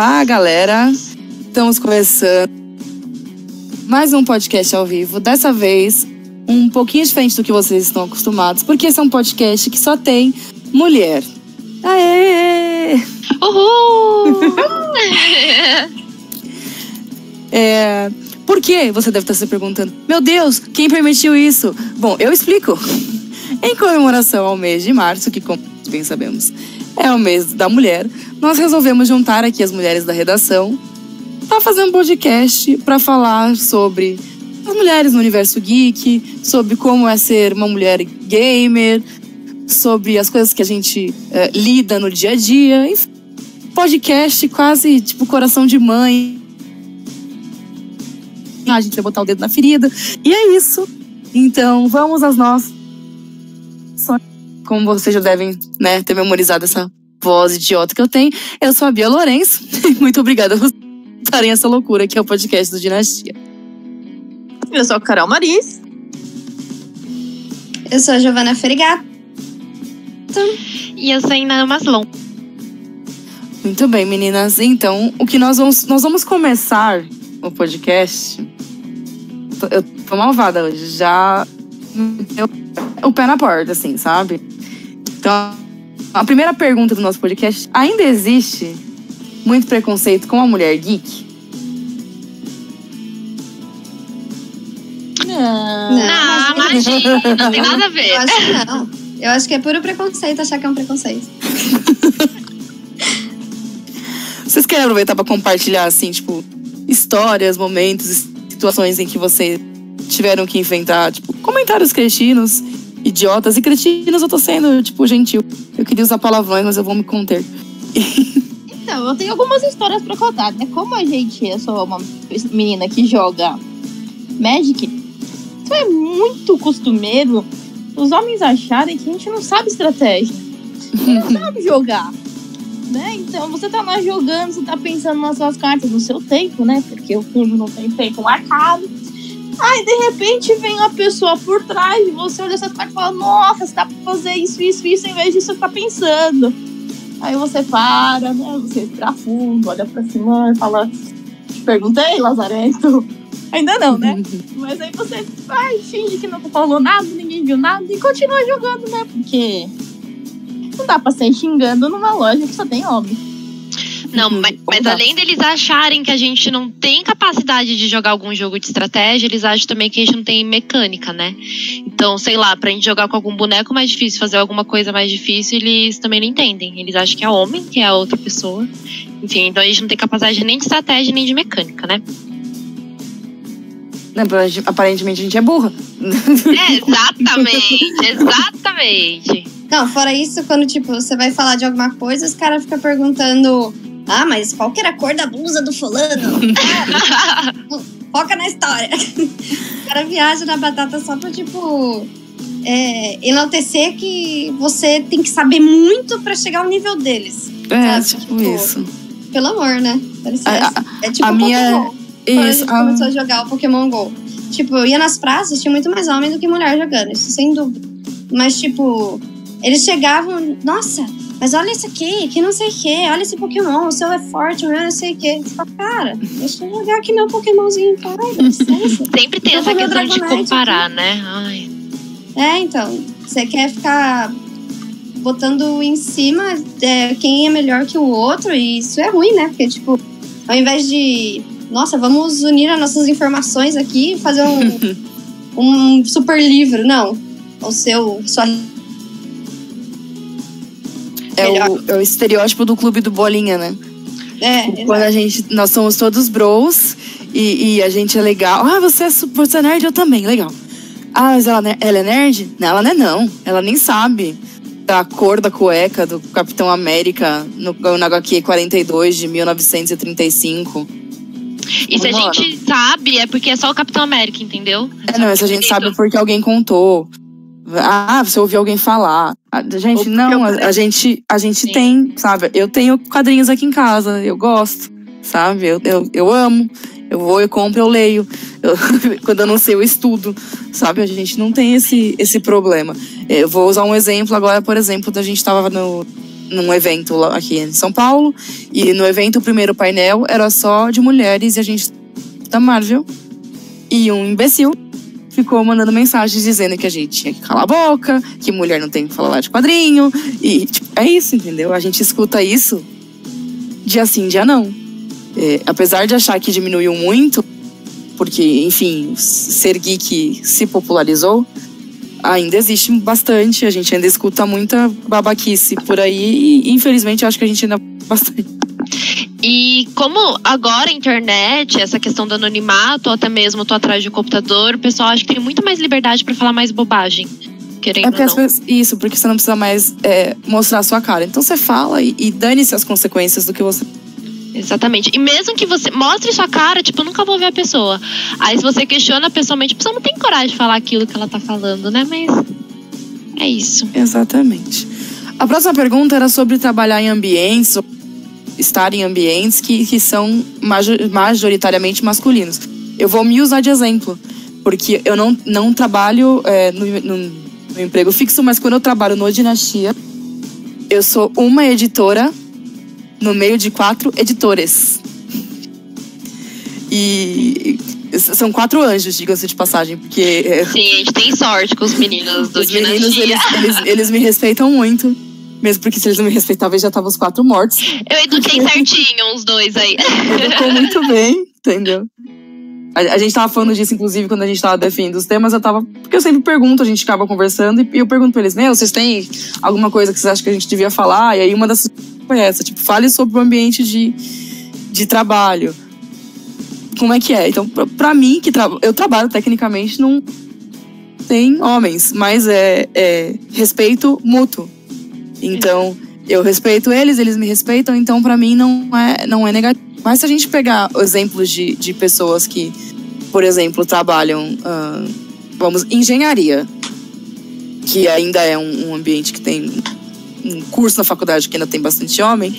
Olá, galera. Estamos começando mais um podcast ao vivo. Dessa vez, um pouquinho diferente do que vocês estão acostumados, porque esse é um podcast que só tem mulher. Aê! Uhul! É, por que? Você deve estar se perguntando. Meu Deus, quem permitiu isso? Bom, eu explico. Em comemoração ao mês de março, que como bem sabemos é o mês da mulher, nós resolvemos juntar aqui as mulheres da redação para fazer um podcast para falar sobre as mulheres no universo geek, sobre como é ser uma mulher gamer, sobre as coisas que a gente é, lida no dia a dia. Enfim, podcast quase tipo coração de mãe. A gente vai botar o dedo na ferida. E é isso. Então, vamos às nossas. Como vocês já devem né, ter memorizado essa voz idiota que eu tenho, eu sou a Bia Lourenço. Muito obrigada por estarem essa loucura que é o podcast do Dinastia. Eu sou a Carol Maris. Eu sou a Giovana Ferigato. E eu sou a Iná Maslon. Muito bem, meninas. Então, o que nós vamos. Nós vamos começar o podcast. Eu tô malvada hoje. Já. O pé na porta, assim, sabe? Então, a primeira pergunta do nosso podcast: ainda existe muito preconceito com a mulher geek? Não, Não, imagina, não tem nada a ver. Eu acho que não. Eu acho que é puro preconceito achar que é um preconceito. Vocês querem aproveitar para compartilhar, assim, tipo, histórias, momentos, situações em que vocês tiveram que enfrentar, tipo, comentários cretinos, idiotas e cretinos, eu tô sendo, tipo, gentil. Eu queria usar palavrões, mas eu vou me conter. Então, eu tenho algumas histórias pra contar, né? Como a gente, eu sou uma menina que joga Magic, isso é muito costumeiro os homens acharem que a gente não sabe estratégia. Não sabe jogar. Né? Então você tá lá jogando, você tá pensando nas suas cartas no seu tempo, né? Porque o fundo não tem tempo marcado. Aí de repente vem uma pessoa por trás de você, olha essas cartas e fala: Nossa, você dá pra fazer isso, isso, isso, em vez disso você tá pensando. Aí você para, né? Você respira fundo, olha pra cima e fala: Te perguntei, Lazarento. Ainda não, né? Mas aí você vai, finge que não falou nada, ninguém viu nada e continua jogando, né? Porque não dá pra sair xingando numa loja que só tem homem. Não, mas, mas Dá. além deles acharem que a gente não tem capacidade de jogar algum jogo de estratégia, eles acham também que a gente não tem mecânica, né? Então, sei lá, pra gente jogar com algum boneco mais difícil, fazer alguma coisa mais difícil, eles também não entendem. Eles acham que é homem, que é a outra pessoa. Enfim, então a gente não tem capacidade nem de estratégia, nem de mecânica, né? Aparentemente a gente é burra. É, exatamente, exatamente. Não, fora isso, quando, tipo, você vai falar de alguma coisa, os caras ficam perguntando. Ah, mas qual que era a cor da blusa do fulano? Foca na história. O cara viaja na batata só pra, tipo, é, enaltecer que você tem que saber muito pra chegar ao nível deles. É, tipo tipo, isso. Pelo amor, né? A- a- é tipo a minha- Pokémon. Quando a Isso. gente começou a jogar o Pokémon GO. Tipo, eu ia nas praças, tinha muito mais homem do que mulher jogando, isso sem dúvida. Mas, tipo, eles chegavam, nossa, mas olha isso aqui, que não sei o que, olha esse Pokémon, o seu é forte, o meu não sei o que. Você fala, cara, deixa eu jogar aqui meu Pokémonzinho, dá licença. Sempre tem essa questão de comparar, né? Ai. É, então, você quer ficar botando em cima é, quem é melhor que o outro, e isso é ruim, né? Porque, tipo, ao invés de, nossa, vamos unir as nossas informações aqui e fazer um, um super livro, não. O seu, sua É o, é o estereótipo do clube do Bolinha, né? É, Quando a gente. Nós somos todos bros e, e a gente é legal. Ah, você é, você é nerd? Eu também, legal. Ah, mas ela, ela é nerd? Não, ela não é não. Ela nem sabe da cor da cueca do Capitão América no, HQ 42 de 1935. E se a gente sabe, é porque é só o Capitão América, entendeu? É, não, isso a gente sabe porque alguém contou. Ah, você ouviu alguém falar. Ah, Gente, não, a, a gente, a gente Sim. tem, sabe? Eu tenho quadrinhos aqui em casa, eu gosto, sabe? Eu, eu, eu amo. Eu vou, eu compro, eu leio. Eu- quando eu não sei, eu estudo, sabe? A gente não tem esse, esse problema. Eu vou usar um exemplo agora, por exemplo, da gente tava no, num evento aqui em São Paulo. E no evento, o primeiro painel era só de mulheres e a gente da Marvel. E um imbecil ficou mandando mensagens dizendo que a gente tinha que calar a boca, que mulher não tem que falar de quadrinho. E tipo, é isso, entendeu? A gente escuta isso dia sim, dia não. É, apesar de achar que diminuiu muito, porque, enfim, ser geek se popularizou, ainda existe bastante. A gente ainda escuta muita babaquice por aí e, infelizmente, acho que a gente ainda bastante. E como agora a internet, essa questão do anonimato, ou até mesmo tô atrás de um computador, o pessoal acha que tem muito mais liberdade para falar mais bobagem. Querendo é porque isso, porque você não precisa mais é, mostrar a sua cara. Então você fala e, e dane-se as consequências do que você Exatamente. E mesmo que você mostre sua cara, tipo, eu nunca vou ver a pessoa. Aí se você questiona pessoalmente, a pessoa não tem coragem de falar aquilo que ela tá falando, né? Mas é isso. Exatamente. A próxima pergunta era sobre trabalhar em ambientes, estar em ambientes que, que são majoritariamente masculinos. Eu vou me usar de exemplo, porque eu não, não trabalho é, no, no, no emprego fixo, mas quando eu trabalho no Dinastia, eu sou uma editora no meio de quatro editores. E são quatro anjos, diga-se de passagem, porque. É, Sim, a gente tem sorte com os meninos do Os meninos, eles, eles, eles, me respeitam muito. Mesmo porque se eles não me respeitavam, já estavam os quatro mortos. Eu eduquei certinho os dois aí. Educou muito bem, entendeu? A, a, gente tava falando disso, inclusive, quando a gente tava definindo os temas, eu tava. Porque eu sempre pergunto, a gente acaba conversando, e eu pergunto pra eles, meu, vocês têm alguma coisa que vocês acham que a gente devia falar? E aí uma das foi essa, tipo, fale sobre o ambiente de, de trabalho. Como é que é? Então, pra, pra mim, que tra eu trabalho tecnicamente, não tem homens, mas é, é respeito mútuo. Então, eu respeito eles, eles me respeitam, então para mim não é, não é negativo. Mas se a gente pegar exemplos de, de pessoas que, por exemplo, trabalham, uh, vamos, engenharia, que ainda é um, um ambiente que tem um curso na faculdade que ainda tem bastante homem,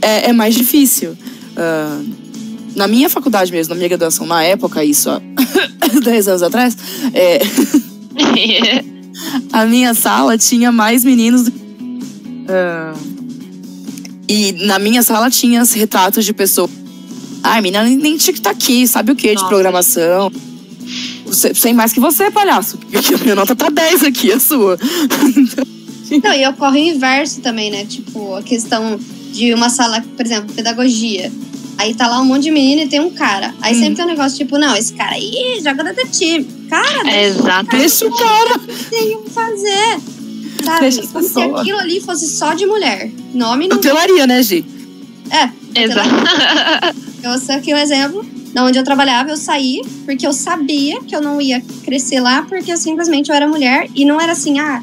é, é mais difícil. Uh, na minha faculdade mesmo, na minha graduação, na época, isso há 10 anos atrás, é, a minha sala tinha mais meninos do que. Uh, e na minha sala tinha retratos de pessoas. Ai, menina, nem tinha que estar tá aqui, sabe o que de programação? Sem mais que você, palhaço. Porque a minha nota tá 10 aqui, a sua. então, não, e ocorre o inverso também, né? Tipo, a questão de uma sala, por exemplo, pedagogia. Aí tá lá um monte de menino e tem um cara. Aí hum. sempre tem um negócio tipo, não, esse cara aí joga detetive. Cara, é exato. Deixa o cara. Tem que fazer. Sabe? Se aquilo ali fosse só de mulher. Nome não. Hotelaria, né, Gi? É. Exato. Eu sei aqui um exemplo. Da onde eu trabalhava, eu saí porque eu sabia que eu não ia crescer lá porque eu simplesmente eu era mulher e não era assim, ah,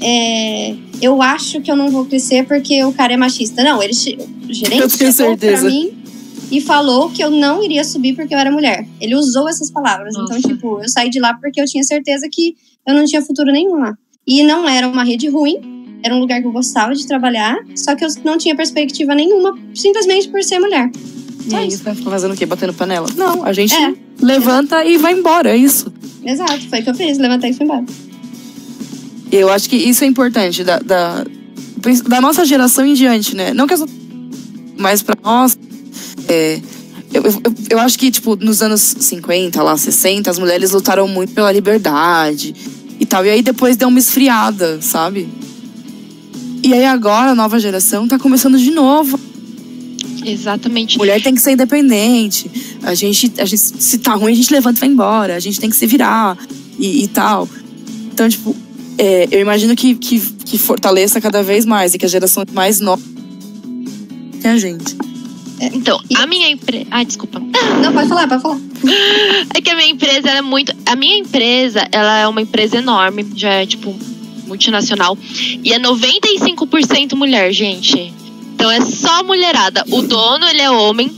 é, eu acho que eu não vou crescer porque o cara é machista. Não, ele, o gerente chegou certeza. pra mim e falou que eu não iria subir porque eu era mulher. Ele usou essas palavras. Então, Nossa. Então, tipo, eu saí de lá porque eu tinha certeza que eu não tinha futuro nenhum lá. E não era uma rede ruim, era um lugar que eu gostava de trabalhar, só que eu não tinha perspectiva nenhuma, simplesmente por ser mulher. e aí, você vai ficar fazendo o quê? Batendo panela? Não, a gente é. levanta e vai embora, é isso. Exato, foi o que eu fiz, levantei e fui embora. Eu acho que isso é importante da, da, da nossa geração em diante, né? Não que as mas para nós. É, eu, eu, eu, acho que, tipo, nos anos 50, lá, 60, as mulheres lutaram muito pela liberdade e tal. E aí depois deu uma esfriada, sabe? E aí agora a nova geração tá começando de novo. Exatamente. Mulher tem que ser independente. A gente, a gente se tá ruim, a gente levanta e vai embora. A gente tem que se virar e, e tal. Então, tipo, é, eu imagino que, que, que, fortaleça cada vez mais e que a geração mais nova que a gente. É, então, a minha empresa. Ai, desculpa. Não, pode falar, pode falar. É que a minha empresa é muito. A minha empresa, ela é uma empresa enorme, já é tipo multinacional. E é 95% mulher, gente. Então é só mulherada. O dono, ele é homem.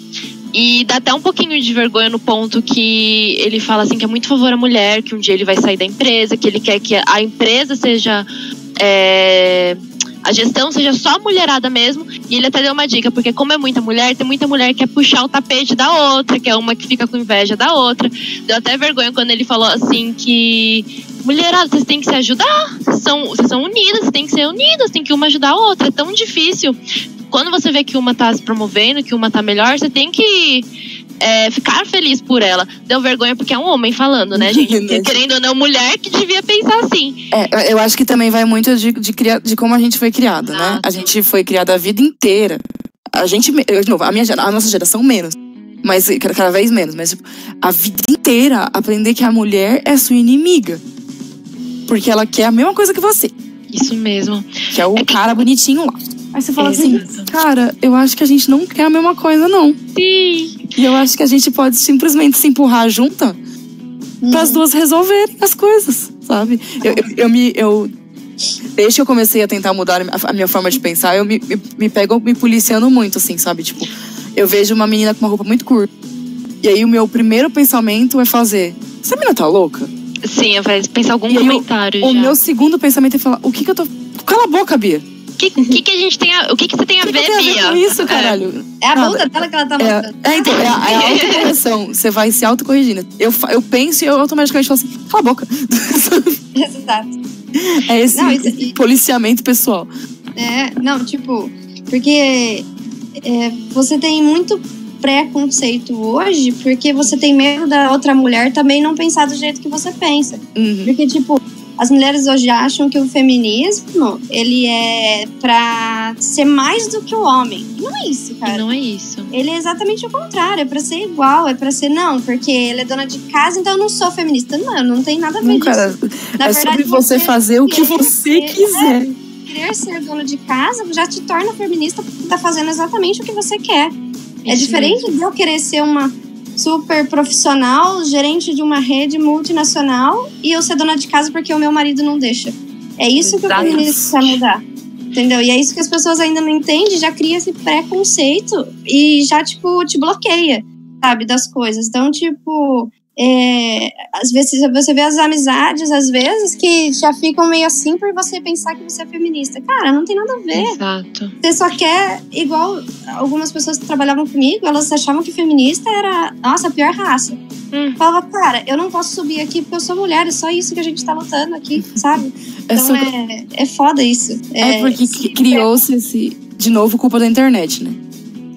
E dá até um pouquinho de vergonha no ponto que ele fala assim que é muito favor à mulher, que um dia ele vai sair da empresa, que ele quer que a empresa seja. É, a gestão seja só mulherada mesmo. E ele até deu uma dica, porque como é muita mulher, tem muita mulher que quer puxar o tapete da outra, que é uma que fica com inveja da outra. Deu até vergonha quando ele falou assim que mulherada, vocês têm que se ajudar. Vocês são, vocês são unidas, vocês têm que ser unidas, tem que uma ajudar a outra. É tão difícil. Quando você vê que uma tá se promovendo, que uma tá melhor, você tem que é, ficar feliz por ela. Deu vergonha porque é um homem falando, né, gente? Porque, querendo ou não, mulher que devia pensar assim. É, eu acho que também vai muito de, de, de como a gente foi criado, né? Exato. A gente foi criada a vida inteira. A gente, eu, de novo, a, minha, a nossa geração menos. Mas cada cada vez menos. Mas tipo, a vida inteira aprender que a mulher é sua inimiga. Porque ela quer a mesma coisa que você. Isso mesmo. Que é o cara bonitinho lá. Aí você fala assim, Exato. cara, eu acho que a gente não quer a mesma coisa, não. Sim. E eu acho que a gente pode simplesmente se empurrar junta para as duas resolverem as coisas, sabe? Eu, eu, eu me. Eu, desde que eu comecei a tentar mudar a minha forma de pensar, eu me, me, me pego me policiando muito, assim, sabe? Tipo, eu vejo uma menina com uma roupa muito curta. E aí o meu primeiro pensamento é fazer: essa menina tá louca? Sim, vai pensar algum E comentário O já. meu segundo pensamento é falar: o que que eu tô. Cala a boca, Bia. O que, que, que a gente tem a, o que, que você tem a que, que ver, tem a ver Bia? com isso, caralho? É a Nada. bunda dela que ela tá É, mostrando. é, então, é a, é a autocorreção. Você vai se autocorrigindo. Eu, eu penso e eu automaticamente falo assim: cala a boca. Exato. é esse Não, isso- e- policiamento pessoal. É, não, tipo, porque é, você tem muito preconceito hoje porque você tem medo da outra mulher também não pensar do jeito que você pensa. Uhum. Porque, tipo, as mulheres hoje acham que o feminismo, ele é pra ser mais do que o homem. E não é isso, E cara. não é isso. Ele é exatamente o contrário, é pra ser igual, é pra ser não, porque ele é dona de casa, então eu não sou feminista. Não, não tem nada a ver Não, disso. cara, Na é verdade, sobre você fazer o que você ser- quiser. Querer ser dona de casa já te torna feminista porque tá fazendo exatamente o que você quer. é Isso diferente de eu querer ser uma super profissional, gerente de uma rede multinacional e eu ser dona de casa porque o meu marido não deixa. É isso que Exato. o feminismo quer mudar. Entendeu? E é isso que as pessoas ainda não entendem, já cria esse preconceito e já, tipo, te bloqueia, sabe, das coisas. Então, tipo, é, às vezes você vê as amizades, às vezes, que já ficam meio assim por você pensar que você é feminista. Cara, não tem nada a ver. Exato. Você só quer, igual algumas pessoas que trabalhavam comigo, elas achavam que feminista era, nossa, a pior raça. Hum. Falava, cara, eu não posso subir aqui porque eu sou mulher, é só isso que a gente tá lutando aqui, sabe? É, Então sobre- é, é foda isso. é porque esse- criou-se esse. De novo, culpa da internet, né?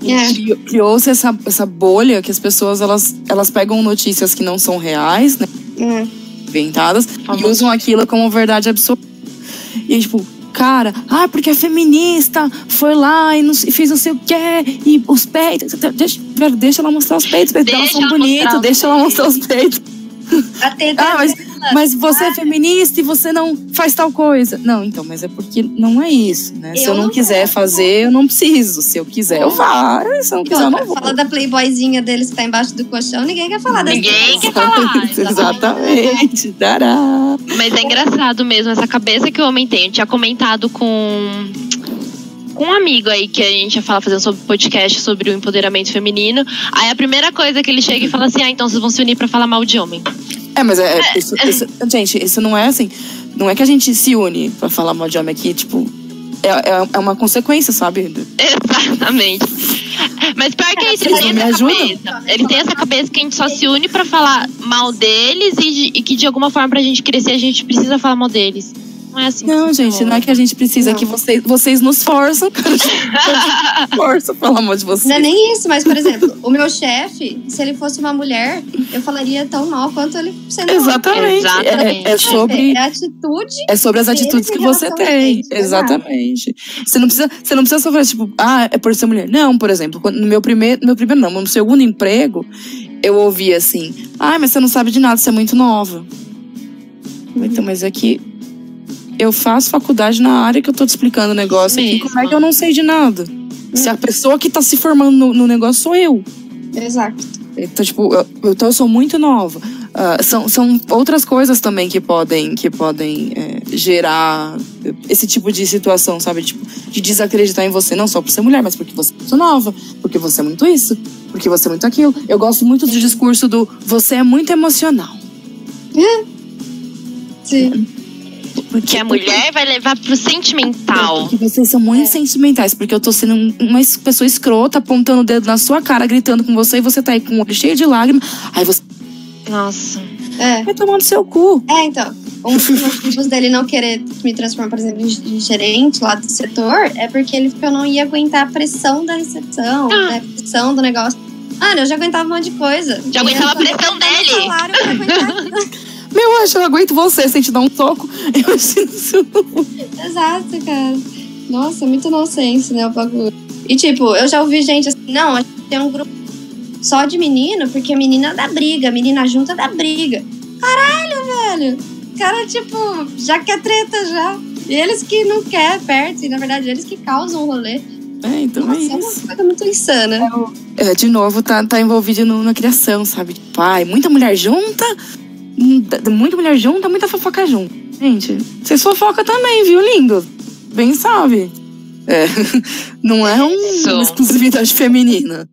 É. Cri- Criou-se essa, essa bolha que as pessoas elas, elas pegam notícias que não são reais, né? É. Inventadas, e Famoso. usam aquilo como verdade absoluta. E aí, tipo, cara, ah, porque é feminista, foi lá e, não- e fez não sei o quê, e os peitos. Deixa, deixa ela mostrar os peitos, os peitos dela Deixa são ela bonitos, deixa ela mostrar os peitos. A teta Ah, mas, dela. Mas você é feminista e você não faz tal coisa. Não, então, mas é porque não é isso, né? Se eu Eu não não quiser quero. fazer, eu não preciso. Se eu quiser, eu faço. Se eu não quiser, eu não vou. Fala da playboyzinha deles que tá embaixo do colchão, ninguém quer falar dessa Ninguém quer falar. Exatamente. Tará. Mas é engraçado mesmo, essa cabeça que o homem tem. Eu tinha comentado com, com um amigo aí que a gente ia falar fazendo sobre podcast sobre o empoderamento feminino. Aí a primeira coisa que ele chega e fala assim: Ah, então vocês vão se unir pra falar mal de homem. É, mas é, é- isso, isso- gente, isso não é assim. Não é que a gente se une pra falar mal de homem aqui, tipo. É, é, é uma consequência, sabe? Exatamente. Mas pior que é isso, eles têm essa ajudam? cabeça. Eles têm essa cabeça que a gente só se une pra falar mal deles e, de- e que de alguma forma pra gente crescer a gente precisa falar mal deles. Não é assim. Não, gente, não é que a gente precisa, é Não. que vocês, vocês nos forçam, cara. Força, pelo amor de vocês. Não é nem isso, mas, por exemplo, o meu chefe, se ele fosse uma mulher, eu falaria tão mal quanto ele sendo homem. Exatamente. Exatamente. É, é sobre. É a atitude É sobre as atitudes que você tem. gente, exato. Exatamente. Você não precisa, você não precisa sofrer, tipo, ah, é por ser mulher. Não, por exemplo, no meu primeiro, no meu primeiro não, no segundo emprego, eu ouvi assim, ah, mas você não sabe de nada, você é muito nova. Então, mas é que eu faço faculdade na área que eu tô te explicando o negócio aqui, Mesmo. como é que eu não sei de nada? Se a pessoa que tá se formando no, no negócio sou eu. Exato. Então, tipo, eu, então eu sou muito nova. Ah, são, são outras coisas também que podem, que podem é, gerar esse tipo de situação, sabe? Tipo, de desacreditar em você, não só por ser mulher, mas porque você é muito nova, porque você é muito isso, porque você é muito aquilo. Eu gosto muito do discurso do você é muito emocional. Sim. Porque, Que a mulher vai levar pro sentimental. Porque vocês são muito sentimentais, porque eu tô sendo um- uma es- pessoa escrota, apontando o dedo na sua cara, gritando com você, e você tá aí com o olho cheio de lágrimas. Aí você Nossa. É. vai tomando seu cu. É, então. um dos motivos dele não querer me transformar, por exemplo, em gerente lá do setor é porque ele que eu não ia aguentar a pressão da recepção, Ah. né, a pressão do negócio. Mano, eu já aguentava um monte de coisa. Já aguentava a ia pressão dele. salário pra aguentar Meu anjo, eu aguento você sem te dar um soco. Eu ensino isso. Exato, cara. Nossa, muito nonsense, né, o bagulho. E tipo, eu já ouvi gente assim, não, a gente tem um grupo só de menino, porque a menina dá briga, a menina junta dá briga. Caralho, velho. O cara, tipo, já quer treta já. E eles que não quer perto, e na verdade eles que causam o rolê. É, então Nossa, é é uma isso. coisa muito insana. É, de novo, tá, tá envolvido no- na criação, sabe? Pai, muita mulher junta, muita mulher junta, muita fofoca junto. Gente, vocês fofoca também, viu, lindo? Bem sabe. É, não é um- uma exclusividade feminina.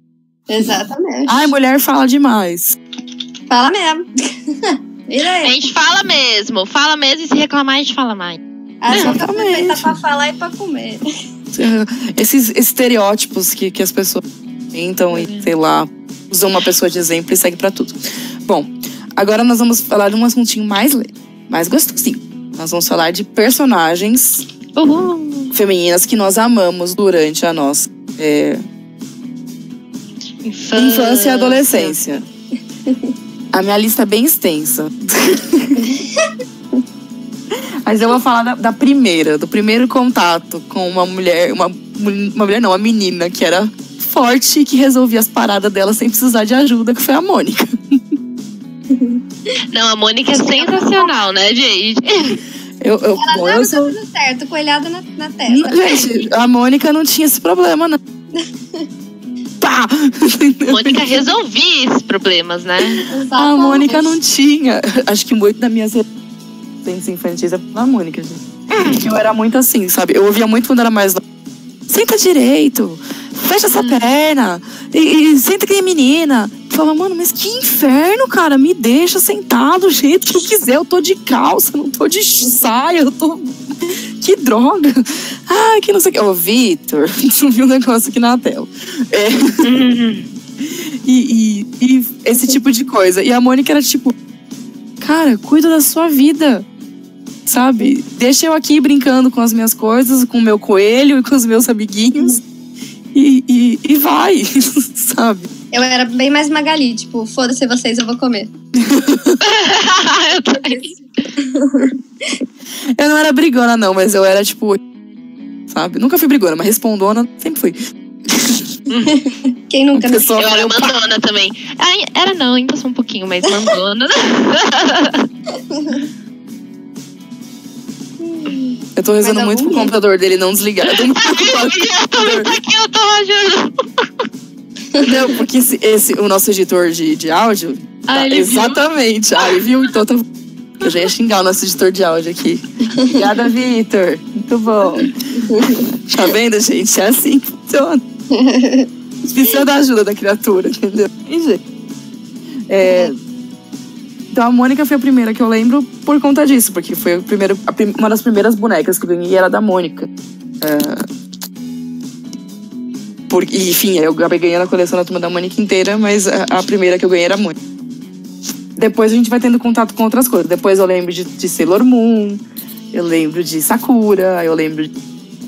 Exatamente. Ai, mulher fala demais. Fala mesmo. A aí. gente fala mesmo, fala mesmo e se reclamar, a gente fala mais. A feita pra falar e pra comer. Esses estereótipos que, que as pessoas tentam e, sei lá, usam uma pessoa de exemplo e segue pra tudo. Bom, agora nós vamos falar de um assuntinho mais leve, mais gostosinho. Nós vamos falar de personagens Uhul. femininas que nós amamos durante a nossa é, Infância. infância e adolescência. A minha lista é bem extensa. Mas eu vou falar da, da primeira, do primeiro contato com uma mulher, uma, uma mulher não, uma menina que era forte e que resolvia as paradas dela sem precisar de ajuda, que foi a Mônica. Não, a Mônica é sensacional, né, gente? Eu, eu, bom, eu sou... tudo certo, coelhada na, na testa. Gente, a Mônica não tinha esse problema, não. Pá! Mônica resolvia esses problemas, né? A Mônica não tinha. Acho que muito da minha adolescentes infantis é pela Mônica, gente. Eu era muito assim, sabe? Eu ouvia muito quando era mais nova. Senta direito, fecha essa perna, e, e senta que nem menina. Falava, mano, mas que inferno, cara. Me deixa sentado do jeito que eu quiser. Eu tô de calça, não tô de saia, eu tô. Que droga! Ai, que não sei o que. Ô, Vitor, subiu um negócio aqui na tela. É. E, e- e esse tipo de coisa. E a Mônica era tipo, cara, cuida da sua vida. Sabe? Deixa eu aqui brincando com as minhas coisas, com o meu coelho e com os meus amiguinhos. E, e, e vai, sabe? Eu era bem mais Magali, tipo, foda-se vocês, eu vou comer. Eu também. Eu não era brigona, não, mas eu era tipo. Sabe? Nunca fui brigona, mas respondona sempre fui. Quem nunca? Pessoal Eu era mandona também. Ai, era não, ainda sou um pouquinho, mas mandona. Eu tô rezando muito pro computador dele não desligar. Eu tô muito preocupada o eu tô aqui, eu tô rajando. Não, porque esse, esse- o nosso editor de, de áudio. Ah, tá- ele viu? exatamente. Ah, ele viu? Então tá. Eu já ia xingar o nosso editor de áudio aqui. Obrigada, Vitor. Muito bom. Tá vendo, gente? É assim que funciona. Precisa da ajuda da criatura, entendeu? Tem jeito. É, Então a Mônica foi a primeira que eu lembro por conta disso, porque foi o primeiro, a prim- uma das primeiras bonecas que eu ganhei era da Mônica. É, por, enfim, eu acabei ganhando a coleção da turma da Mônica inteira, mas a, a primeira que eu ganhei era a Mônica. Depois a gente vai tendo contato com outras coisas. Depois eu lembro de, de Sailor Moon, eu lembro de Sakura, eu lembro de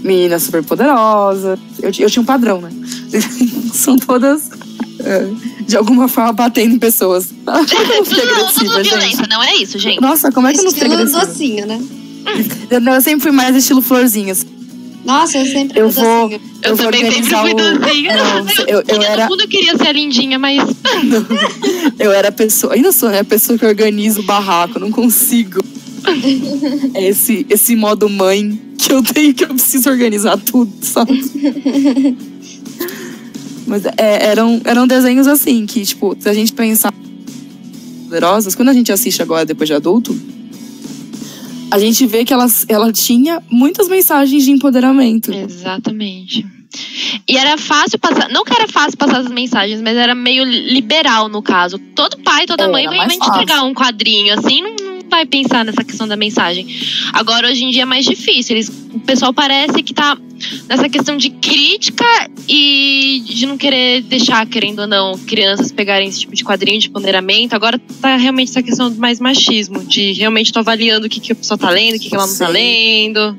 Menina Super Poderosa. Eu, eu tinha um padrão, né? São todas, é, de alguma forma, batendo em pessoas. Eu fiquei Tudo, agressiva, tudo gente. violência, não é isso, gente? Nossa, como é que eu não fiquei agressiva? docinho, né? Eu, não, eu sempre fui mais estilo florzinhas. Nossa, eu sempre Eu fui vou- docinho. Eu, eu vou também sempre fui o- docinha. Não, eu- eu era- Todo mundo queria ser a lindinha, mas Eu era a pessoa, ainda sou, né? A pessoa que organiza o barraco, não consigo. É esse, esse modo mãe que eu tenho que eu preciso organizar tudo, sabe? Mas é, eram, eram desenhos assim, que, tipo, se a gente pensar poderosas, quando a gente assiste agora depois de adulto, a gente vê que ela, ela tinha muitas mensagens de empoderamento. Exatamente. E era fácil passar, não que era fácil passar as mensagens, mas era meio liberal no caso. Todo pai, toda Era mãe vai, te entregar um quadrinho assim, não vai pensar nessa questão da mensagem. Agora, hoje em dia é mais difícil. Eles, o pessoal parece que tá nessa questão de crítica e de não querer deixar, querendo ou não, crianças pegarem esse tipo de quadrinho de ponderamento, agora tá realmente essa questão do mais machismo, de realmente tô avaliando o que, que a pessoa tá lendo, o que, que ela não tá Sim. lendo.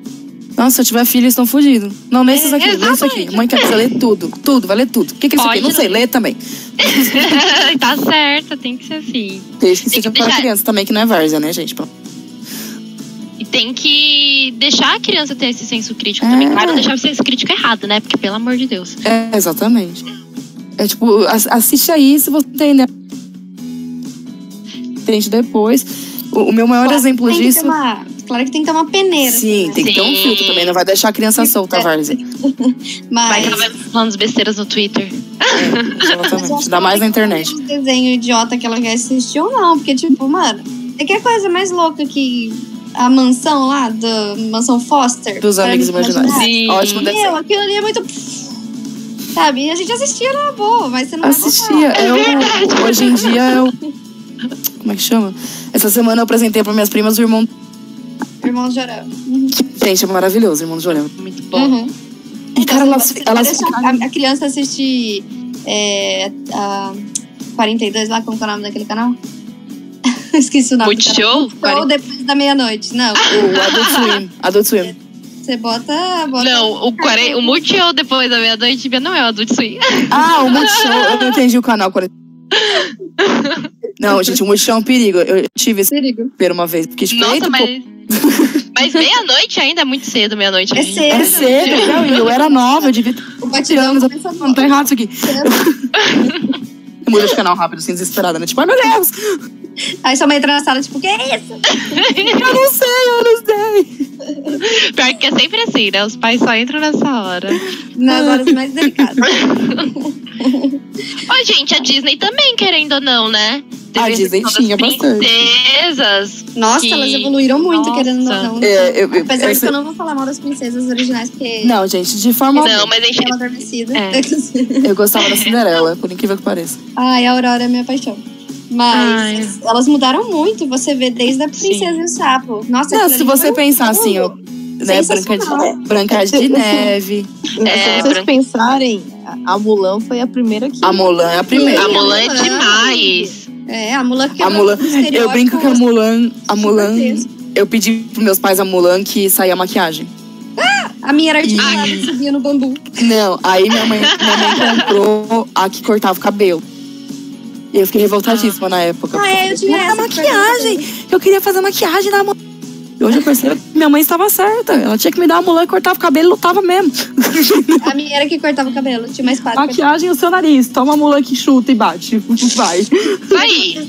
Nossa, se eu tiver filho, eles estão fugidos. Não, lê esses É, aqui, lê isso aqui. Mãe quer ler tudo. Tudo, vai ler tudo. O que, que é isso aqui? Não sei, ler. lê também. tá certo, tem que ser assim. Desde que Tem seja que para criança também, que não é várzea, né, gente? E tem que deixar a criança ter esse senso crítico É. também. Claro, não deixar o senso crítico errado, né? Porque, pelo amor de Deus. É, exatamente. É tipo, ass- assiste aí se você entender. Entende depois. O, o meu maior exemplo tem disso. uma- claro que tem que ter uma peneira. Sim, tem que ter um filtro também. Não vai deixar a criança solta. Vai Mas. que ela vai falando as besteiras no Twitter. Acho Exatamente. Dá mais na internet. Um desenho idiota que ela quer assistir ou não. Porque, tipo, mano, é que a coisa mais louca que a mansão lá, da mansão Foster. Dos Amigos Imaginários. Sim. Ótimo Meu, desenho. aquilo ali é muito. Sabe? E a gente assistia numa boa, mas você não vai Assistia. É o, hoje em dia é o. Como é que chama? Essa semana eu apresentei para minhas primas o irmão. Irmão de Orel. Uhum. Gente, é maravilhoso, irmão do Jorel. Muito bom. Uhum. E, cara, Então, elas, elas a, a criança assistir é, a 42 lá, como que é o nome daquele canal? Esqueci o nome. do. Multishow? Ou depois da meia-noite. Não, O Adult Swim. Adult Swim. você bota. bota Não, o, quare... o Multishow depois da meia-noite não é o Adult Swim. Ah, o Multishow. Eu não entendi o canal. 40. Não, gente, o Multishow é um perigo. Eu tive esse Perigo. primeiro uma vez. Porque, tipo, Nossa, eita, mas. Mas meia-noite ainda é muito cedo, meia-noite. É cedo. é cedo. Não, eu era nova, eu devia. O batidão Não, tá errado isso aqui. a Eu mudei de canal rápido, assim, desesperada, né? Tipo, ai meu Deus, Aí sua mãe entra na sala, tipo, que é isso? eu não sei, eu não sei. Pior que é sempre assim, né? Os pais só entram nessa hora. Nas horas mais delicadas. Ó, gente, a Disney também, querendo ou não, né? A Disney tinha bastante. princesas. Nossa, Que- elas evoluíram muito, Nossa. querendo ou não. É, eu, eu, Apesar de essa- que eu não vou falar mal das princesas originais, porque Não, gente, de forma Não, alguma. mas a gente. ela adormecida. É. Eu gostava da Cinderela, por incrível que pareça. Ai, a Aurora é minha paixão. Mas elas mudaram muito, você vê desde a princesa Sim. e o sapo. Nossa, Não, se você pensar assim, ó, né, Branca de, Branca de Você- Neve, É, Se vocês Branca- pensarem, a- a Mulan foi a primeira que. a Mulan é a primeira. A Mulan é demais. É, a Mulan que A Mulan, eu brinco que a Mulan, a Mulan, eu pedi pros meus pais a Mulan que saía maquiagem. A minha era articulada E- e subia no bambu. Não, aí minha mãe, minha mãe comprou a que cortava o cabelo. E eu fiquei revoltadíssima na época. Ah, é, eu tinha "Não, essa. maquiagem. Eu queria fazer maquiagem na Mulan. E hoje eu percebo que minha mãe estava certa. Ela tinha que me dar a Mulan e cortava o cabelo e lutava mesmo. A minha era que cortava o cabelo, tinha uma espada. Maquiagem e o seu nariz. Toma a Mulan que chuta e bate. Vai. Aí.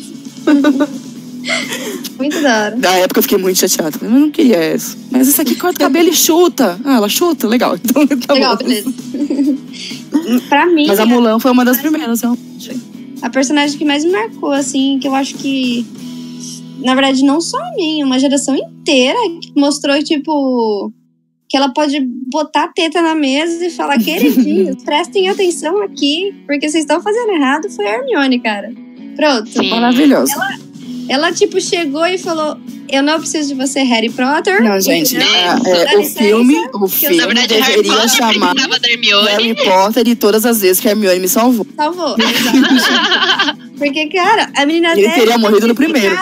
Muito da hora. Na época eu fiquei muito chateada. Eu não queria isso. Mas esse aqui corta o cabelo e chuta. Ah, ela chuta? Legal. Então tá Legal, bom. beleza. pra mim, Mas a Mulan foi uma das primeiras. Eu... a personagem que mais me marcou, assim, que eu acho que. Na verdade, não só a mim, uma geração inteira que mostrou, tipo. Que ela pode botar a teta na mesa e falar, queridinhos, prestem atenção aqui, porque vocês estão fazendo errado, foi a Hermione, cara. Pronto. Sim. Maravilhoso. Ela, tipo, chegou e falou: Eu não preciso de você, Harry Potter. Não, gente, entendeu? é, Dá é, o licença, filme, o eu- filme Na verdade, Harry deveria Potter chamar. Harry Potter e todas as vezes que a Hermione me salvou. Salvou. exatamente. Porque, cara, a menina Ele teria morrido no primeiro.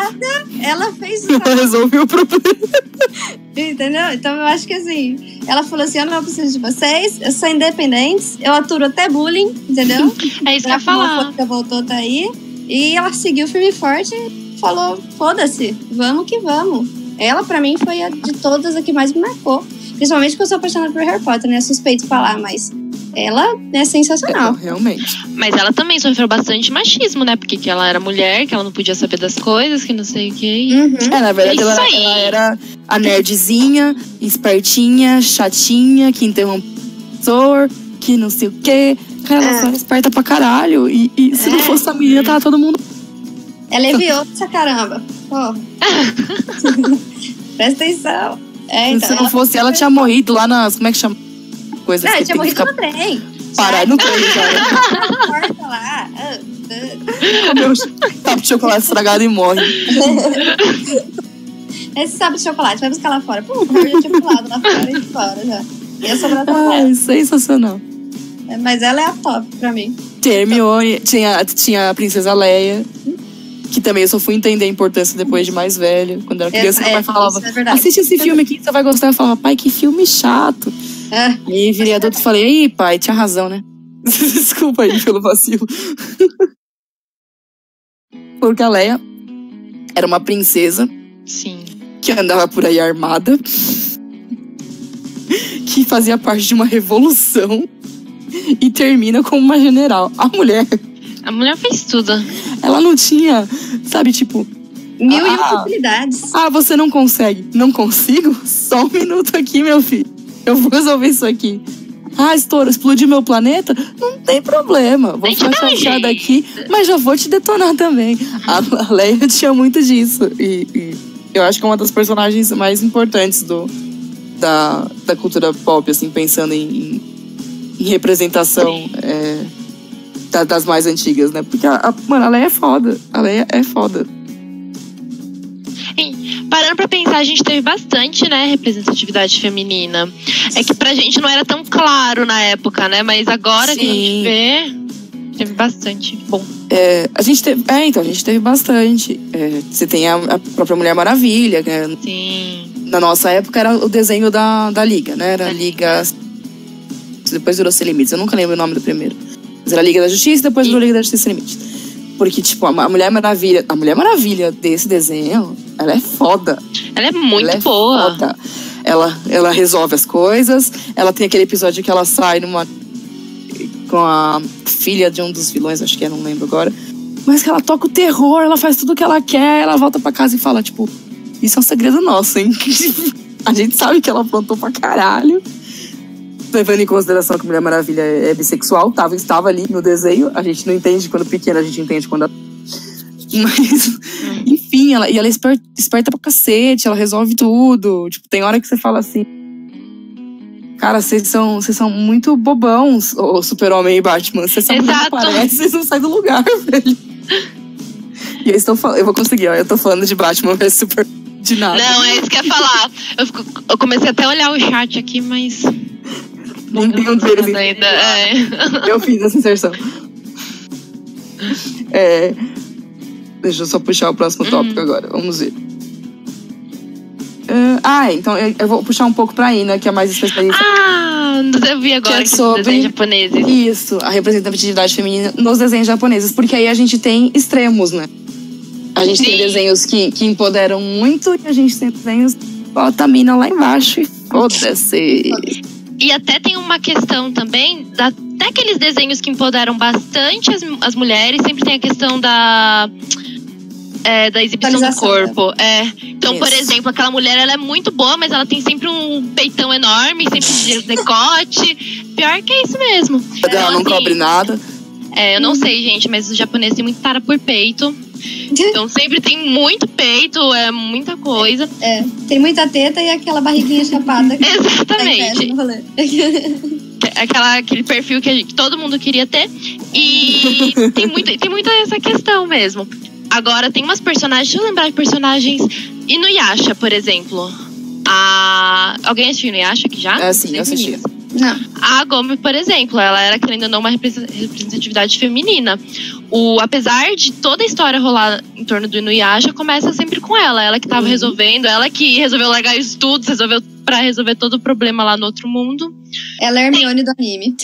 ela fez Ela resolveu o problema. Entendeu? Então eu acho que assim, ela falou assim: eu não preciso de vocês, eu sou independente, eu aturo até bullying, entendeu? É isso que eu ia falar. voltou, tá aí. E ela seguiu firme e forte falou: foda-se, vamos que vamos. Ela, pra mim, foi a de todas a que mais me marcou. Principalmente porque eu sou apaixonada por Harry Potter, né? Suspeito falar, mas ela é sensacional. Realmente. Mas ela também sofreu bastante machismo, né? Porque que ela era mulher, que ela não podia saber das coisas, que não sei o que. Uhum. É, na verdade, Isso ela, ela era a nerdzinha, espertinha, chatinha, que interrompe o professor, que não sei o quê. Cara, ela É. só era esperta pra caralho. E, e se não É. fosse a menina, tava todo mundo. Ela enviou essa caramba. Porra. Presta atenção. É, então, se não fosse ela, tinha morrido lá nas. Como é que chama? Coisas Não, tinha morrido no trem. parado no trem, cara. Na porta lá. Ah. Comeu um copo de chocolate estragado e morre. Esse sabe de chocolate, vai buscar lá fora. Pum, eu já tinha pulado lá fora e fora já. Ia sobrar Ai, sensacional. É, Mas ela é a top pra mim. Hermione, tinha, tinha a Princesa Leia, que também eu só fui entender a importância depois de mais velho. Quando era criança, Essa- meu pai é, falava, é assiste esse filme aqui você vai gostar. Eu falava, pai, que filme chato. É. Aí virei adulto e falei, ei, pai, tinha razão, né? Desculpa aí pelo vacilo. Porque a Leia era uma princesa Sim. que andava por aí armada, que fazia parte de uma revolução e termina como uma general. A mulher, A mulher fez tudo. ela não tinha, sabe, tipo, Mil e Ah. uma utilidades. ah, você não consegue. Não consigo? Só um minuto aqui, meu filho. Eu vou resolver isso aqui. Ah, estoura, explodiu meu planeta? Não tem problema. Vou ficar chateada aqui, mas já vou te detonar também. A Leia tinha muito disso. E, e eu acho que é uma das personagens mais importantes do, da, da cultura pop, assim, pensando em, em- em representação é, da- das mais antigas, né? Porque, a, a, mano, a Leia é foda. A Leia é foda. Parando pra pensar, a gente teve bastante, né, representatividade feminina. É que pra gente não era tão claro na época, né? Mas agora que a gente Sim. vê, teve bastante. Bom, É, a gente teve. É, então, a gente teve bastante. É, você tem a, a própria Mulher Maravilha, né? sim. Na nossa época era o desenho da, da Liga, né? Era a Liga. Depois virou Sem Limites. Eu nunca lembro o nome do primeiro. Era a Liga da Justiça e depois virou Liga da Justiça Sem Limites. Porque, tipo, a, Mulher Maravilha. A Mulher Maravilha desse desenho, ela é foda. Ela é muito ela é boa. Foda. Ela, ela resolve as coisas. Ela tem aquele episódio que ela sai numa. com a filha de um dos vilões, acho que é, não lembro agora. Mas que ela toca o terror, ela faz tudo o que ela quer, ela volta pra casa e fala, tipo, isso é um segredo nosso, hein? a gente sabe que ela plantou pra caralho. Levando em consideração que a Mulher Maravilha é bissexual, tava, estava ali no desenho. A gente não entende quando pequena, a gente entende quando. Mas, enfim, ela, e ela é esper- esperta pra cacete, ela resolve tudo. Tipo, tem hora que você fala assim. Cara, vocês são, vocês são muito bobãos, o Super-Homem e Batman. Vocês são Exato. aparecem, vocês não saem do lugar, velho. E eu estou falando, eu vou conseguir, ó. Eu tô falando de Batman vs Super de nada. Não, é isso que eu ia falar. Eu, fico- eu comecei até a olhar o chat aqui, mas. Nenhum deles ainda. É. Eu fiz essa inserção. É, deixa eu só puxar o próximo Uhum. tópico agora. Vamos ver. É, ah, então eu, eu vou puxar um pouco pra Ina, que é mais especialista. Ah, eu vi agora Que é sobre- desenhos japoneses. Isso, a representatividade feminina nos desenhos japoneses, porque aí a gente tem extremos, né? A gente tem Sim. desenhos que, que empoderam muito e a gente tem desenhos que bota a mina lá embaixo e foda-se. E até tem uma questão também, até aqueles desenhos que empoderam bastante as, as mulheres, sempre tem a questão da. é, da exibição do corpo. É. Então, por Isso. exemplo, aquela mulher ela é muito boa, mas ela tem sempre um peitão enorme, sempre de decote. Pior que é isso mesmo. Ela não assim, cobre nada. É, eu não sei, gente, mas os japoneses têm muito tara por peito. Então sempre tem muito peito, é muita coisa. É, tem muita teta e aquela barriguinha chapada. inveja Exatamente. Aquela, aquele perfil que, a gente- que todo mundo queria ter. E tem muito, tem muita essa questão mesmo. Agora, tem umas personagens, deixa eu lembrar de personagens. Inuyasha, por exemplo. A... Alguém assistiu Inuyasha aqui já? É, sim, eu assisti. meninas. Não. A Gomi, por exemplo, ela era, querendo ou não, uma represen- representatividade feminina. O, apesar de toda a história rolar em torno do Inuyasha, começa sempre com ela. Ela que tava Uhum. resolvendo, ela que resolveu largar estudos, resolveu para resolver todo o problema lá no outro mundo. Ela é Hermione do anime.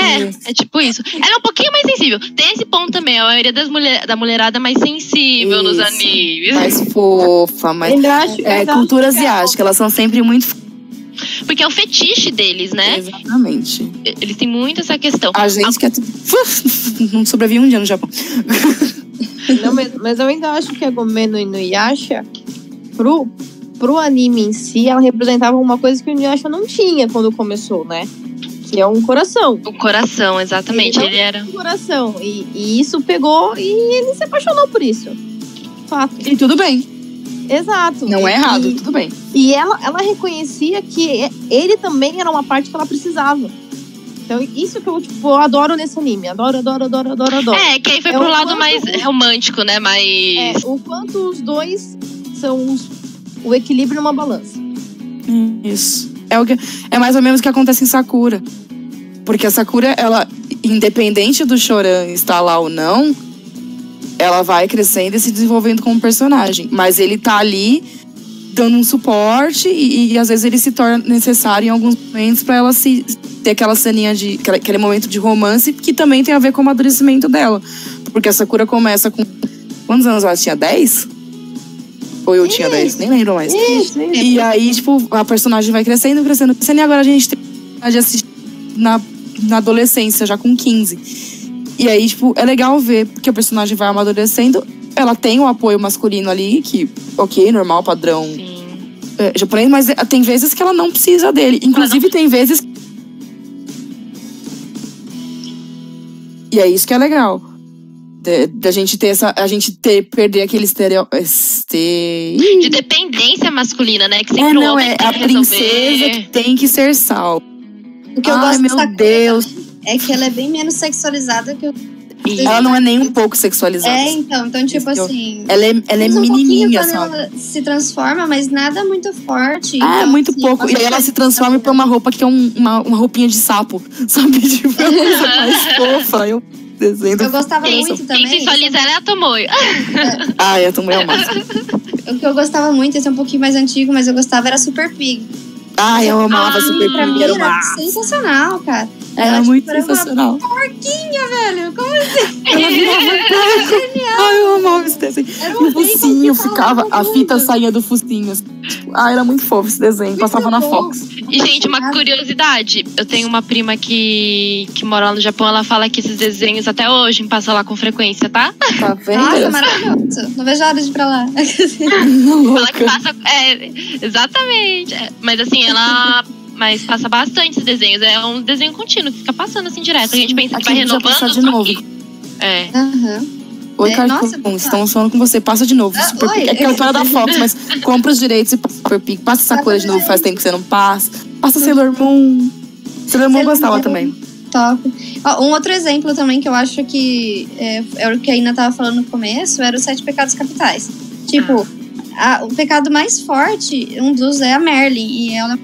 É, Isso. é tipo isso. Ela é um pouquinho mais sensível. Tem esse ponto também, a maioria das mulher, da mulherada é mais sensível nos Isso. animes. Mais fofa, mais. É, ainda cultura é asiática, elas são sempre muito. Porque é o fetiche deles, né? Exatamente. Eles têm muito essa questão. A gente quer. Não sobrevive um dia no Japão. Não, mas, mas eu ainda acho que a Gomeno e Inuyasha, pro, pro anime em si, ela representava uma coisa que o Inuyasha não tinha quando começou, né? Que é um coração. O coração, exatamente. Ele Ele era. Um coração. E, e isso pegou e ele se apaixonou por isso. Fato. E tudo bem. Exato. Não é errado, E, tudo bem. e ela, ela reconhecia que ele também era uma parte que ela precisava. Então, isso que eu, tipo, eu adoro nesse anime. Adoro, adoro, adoro, adoro, adoro. É, que aí foi É pro o lado quanto- mais romântico, né? É, Mais. o quanto os dois são os- o equilíbrio numa balança. Isso. É, o que, é mais ou menos o que acontece em Sakura. porque a Sakura, ela, independente do Choran estar lá ou não, ela vai crescendo e se desenvolvendo como personagem. Mas ele tá ali dando um suporte e, e às vezes ele se torna necessário em alguns momentos para ela se ter aquela ceninha de aquele, momento de romance que também tem a ver com o amadurecimento dela. Porque a Sakura começa com quantos anos ela tinha? 10? Ou eu tinha 10? Nem lembro mais. E aí, tipo, a personagem vai crescendo, crescendo, crescendo, e agora a gente tem a de assistir na, na adolescência, já com 15. E aí, tipo, é legal ver que a personagem vai amadurecendo. Ela tem o apoio masculino ali, que, ok, normal, padrão é, japonês, mas é, tem vezes que ela não precisa dele. Inclusive, tem vezes. E é isso que é legal. Da- gente ter essa. A gente ter, perder aquele estereo. Este... De dependência masculina, né? Que É, sempre o não, homem é tem a resolver. princesa que tem que ser sal. O que eu Ai, gosto meu Deus. É que ela é bem menos sexualizada que o. E- Ela não é nem um pouco sexualizada. É, então, então, tipo assim. Ela é, ela é um menininha, quando sabe? ela se transforma, mas nada muito forte. Ah, é Então, muito assim, pouco. E aí ela se transforma pra uma roupa que é um- uma, uma roupinha de sapo. Sabe? Tipo, é a coisa mais fofa. Eu desenho. Eu gostava Quem, muito quem também. sensualiza ela é a Tomoyo. Ah, eu também amo. O que eu gostava muito, esse é um pouquinho mais antigo, mas eu gostava era Super Pig. Ah, eu amava Ah, Super Pra mim sensacional, cara. Era muito era uma sensacional. Velho, como Ela virava Ai, eu amava esse desenho. era E um o focinho ficava, a fita saía do focinho. assim. Tipo, ah, era muito fofo esse desenho. Passava na bom. Fox. E, gente, uma curiosidade. Eu tenho uma prima que, que mora lá no Japão. Ela fala que esses desenhos até hoje passam lá com frequência, tá? Tá vendo? Nossa, maravilhoso. Não vejo a hora de ir pra lá. Fala que passa. É, exatamente. É, Mas assim, ela. Mas passa bastante esses desenhos. É um desenho contínuo que fica passando assim direto. A gente pensa que Aqui vai a gente vai renovando. de novo. que- É. Aham. Oi, É, Cartoon, nossa, estamos falando com você. Passa de novo. Ah, Super oi. Pig. É que a história da Fox, mas compra os direitos e passa Super Pig. Passa essa coisa de novo, faz tempo que você não passa. Passa Sailor Moon. Sailor Moon gostava Moon. também. Top. Ó, um outro exemplo também que eu acho que é, é o que a Ina tava falando no começo, era os sete pecados capitais. Tipo, a- o pecado mais forte, um dos é a Merlin. E ela.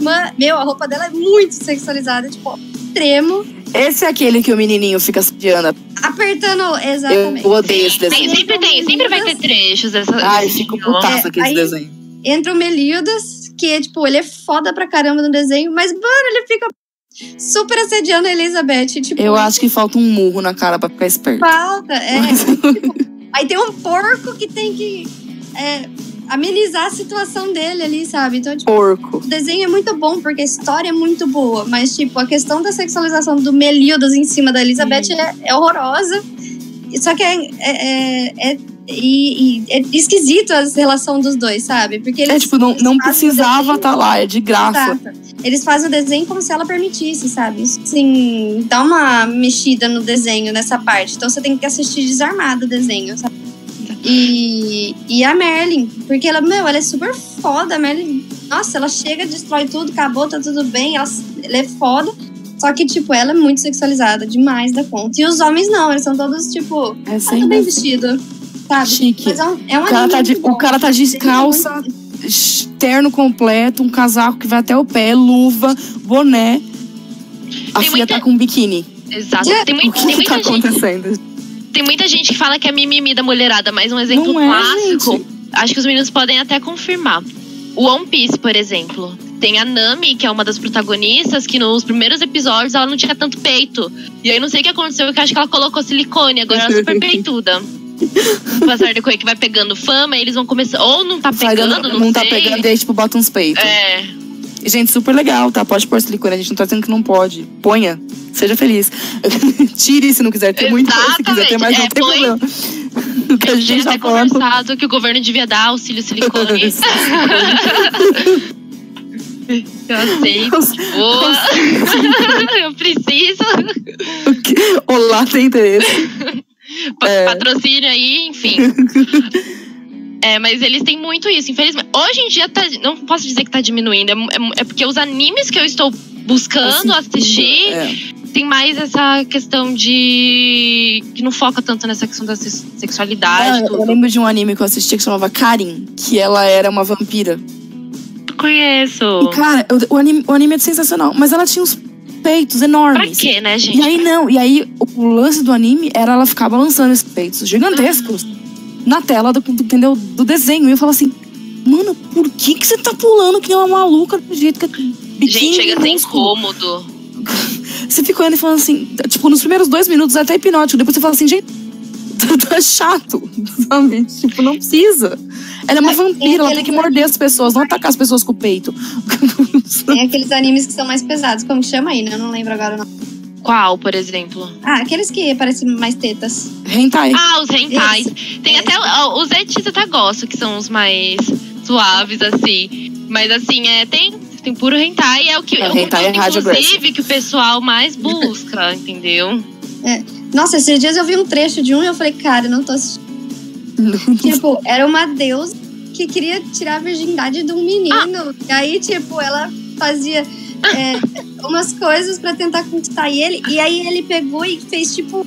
Uma, meu, a roupa dela é muito sexualizada, tipo, extremo. Esse é aquele que o menininho fica assediando. Apertando, Eu exatamente. odeio esse Tem- desenho. sempre tem, sempre vai ter trechos dessa. Ai, fico putaça com esse desenho. Entra o Melildas, que é tipo, ele é foda pra caramba no desenho, mas, mano, ele fica super assediando a Elizabeth. Tipo, Eu acho que falta um murro na cara pra ficar esperto. falta. É, tipo, aí tem um porco que tem que é, amenizar a situação dele ali, sabe? Então, tipo, Porco. o desenho é muito bom, porque a história é muito boa, mas, tipo, a questão da sexualização do Melildas em cima da Elizabeth é, é horrorosa. E Só que é, é, é, é- e- e é esquisito a relação dos dois, sabe? Porque eles, É tipo, não, não precisava estar lá, é de graça. Exato. Eles fazem o desenho como se ela permitisse, sabe? Assim, dá uma mexida no desenho nessa parte. Então você tem que assistir desarmado o desenho, sabe? E, e a Merlin, porque ela, meu, ela é super foda. A Merlin, nossa, ela chega, destrói tudo, acabou, tá tudo bem. Ela, ela é foda. Só que, tipo, ela é muito sexualizada, demais da conta. E os homens não, eles são todos, tipo, É muito sempre bem vestidos, sabe? chique. Mas é um, é um O cara, tá de, o cara tá de Desenho calça, muito- terno completo, um casaco que vai até o pé, luva, boné. A Tem filha muita- tá com biquíni. Exato. Tem, O que, tem, que tá muita gente, acontecendo? Tem muita gente que fala que é mimimi da mulherada, mas um exemplo Não é, clássico. gente. Acho que os meninos podem até confirmar. O One Piece, por exemplo. Tem a Nami, que é uma das protagonistas, que nos primeiros episódios ela não tinha tanto peito. E aí não sei o que aconteceu, que eu acho que ela colocou silicone, agora ela é super peituda. O Passar de coisa que vai pegando fama, eles vão começar. Ou não tá pegando, dando- não, não tá sei. pegando, e aí, tipo, bota uns peitos. É. E, Gente, super legal, tá? Pode pôr silicone, a gente não tá dizendo que não pode. Ponha, seja feliz. Tire se não quiser ter muito, se quiser ter mais, não Exatamente, tem é, põe. problema. Que a gente tá falando. conversado que o governo devia dar auxílio silicone. Eu aceito, boa. Eu preciso. Olá, tem interesse. É. Patrocínio aí, enfim. É, mas eles têm muito isso, infelizmente. Hoje em dia, tá, não posso dizer que tá diminuindo. É, é- é porque os animes que eu estou buscando assistir É. tem mais essa questão de. que não foca tanto nessa questão da se- sexualidade. Ah, eu lembro de um anime que eu assisti que chamava Karin, que ela era uma vampira. Conheço. E, cara, o, o anime, o anime é sensacional, mas ela tinha uns peitos Pra enormes. quê, né, gente? E aí não, e aí o lance do anime era ela ficar balançando esses peitos gigantescos na tela do, do- entendeu? do desenho. E eu falava assim, mano, por que que você tá pulando que nem uma maluca do jeito que é Gente, chega a ser minúsculo? incômodo. Você fica olhando e falando assim, tipo, nos primeiros dois minutos é até hipnótico, depois você fala assim, gente, tá chato, sabe? Tipo, não precisa. Ela é uma Mas vampira, ela tem tem que morder as pessoas, não atacar as pessoas com o peito. Tem aqueles animes que são mais pesados. Como que chama aí, né? Eu não lembro agora o nome. Qual, por exemplo? Ah, aqueles que parecem mais tetas. Hentai. Ah, os rentais. Tem É. até ó, os etis eu até gosto, que são os mais suaves, assim. Mas assim, é, tem, tem puro hentai, é o que É, é, o hentai é rádio inclusive que o pessoal mais busca, entendeu? Nossa, esses dias eu vi um trecho de um e eu falei, cara, eu não tô assistindo. tipo, era uma deusa que queria tirar a virgindade de um menino. E aí, tipo, ela fazia é, umas coisas pra tentar conquistar ele. E aí ele pegou e fez, tipo,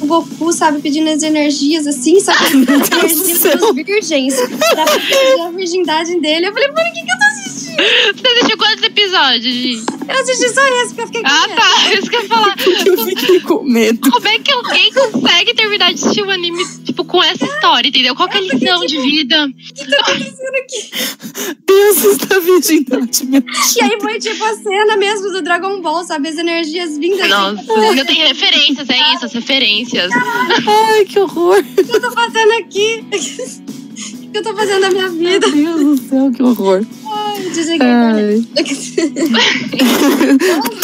o Goku, sabe, pedindo as energias assim, que Deus do energias dos virgens pra proteger a virgindade dele. Eu falei, mano, o que, que eu tô assistindo? Você assistiu quantos episódios, Gi? Eu assisti só esse, porque eu fiquei com Ah, medo. tá. Isso que eu ia falar. Eu fiquei com medo. Como é que alguém consegue terminar de assistir um anime, tipo, com essa história, entendeu? Qual que é a lição de vida? Deuses da virgindade, meu E aí foi tipo a cena mesmo do Dragon Ball, sabe? As energias vindas assim. Nossa, ainda tem referências, é isso, as referências. Ai, que horror. O que eu tô fazendo aqui? O que eu tô fazendo na minha vida? Meu Deus do céu, que horror. Desliguei Ah. a internet.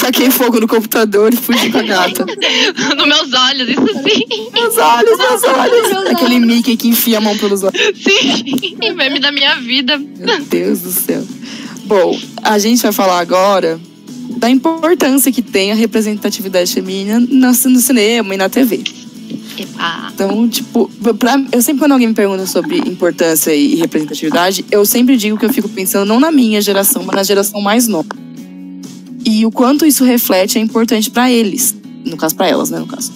Taquei fogo no computador e fugi com a gata. Nos meus olhos, isso sim. Meus olhos, meus olhos. Aquele Mickey que enfia a mão pelos olhos. Sim. Meme da minha vida. Meu Deus do céu. Bom, a gente vai falar agora da importância que tem a representatividade feminina no cinema e na TV. Então, tipo, pra, eu sempre quando alguém me pergunta sobre importância e representatividade, eu sempre digo que eu fico pensando não na minha geração, mas na geração mais nova. E o quanto isso reflete é importante pra eles. No caso, pra elas, né, no caso.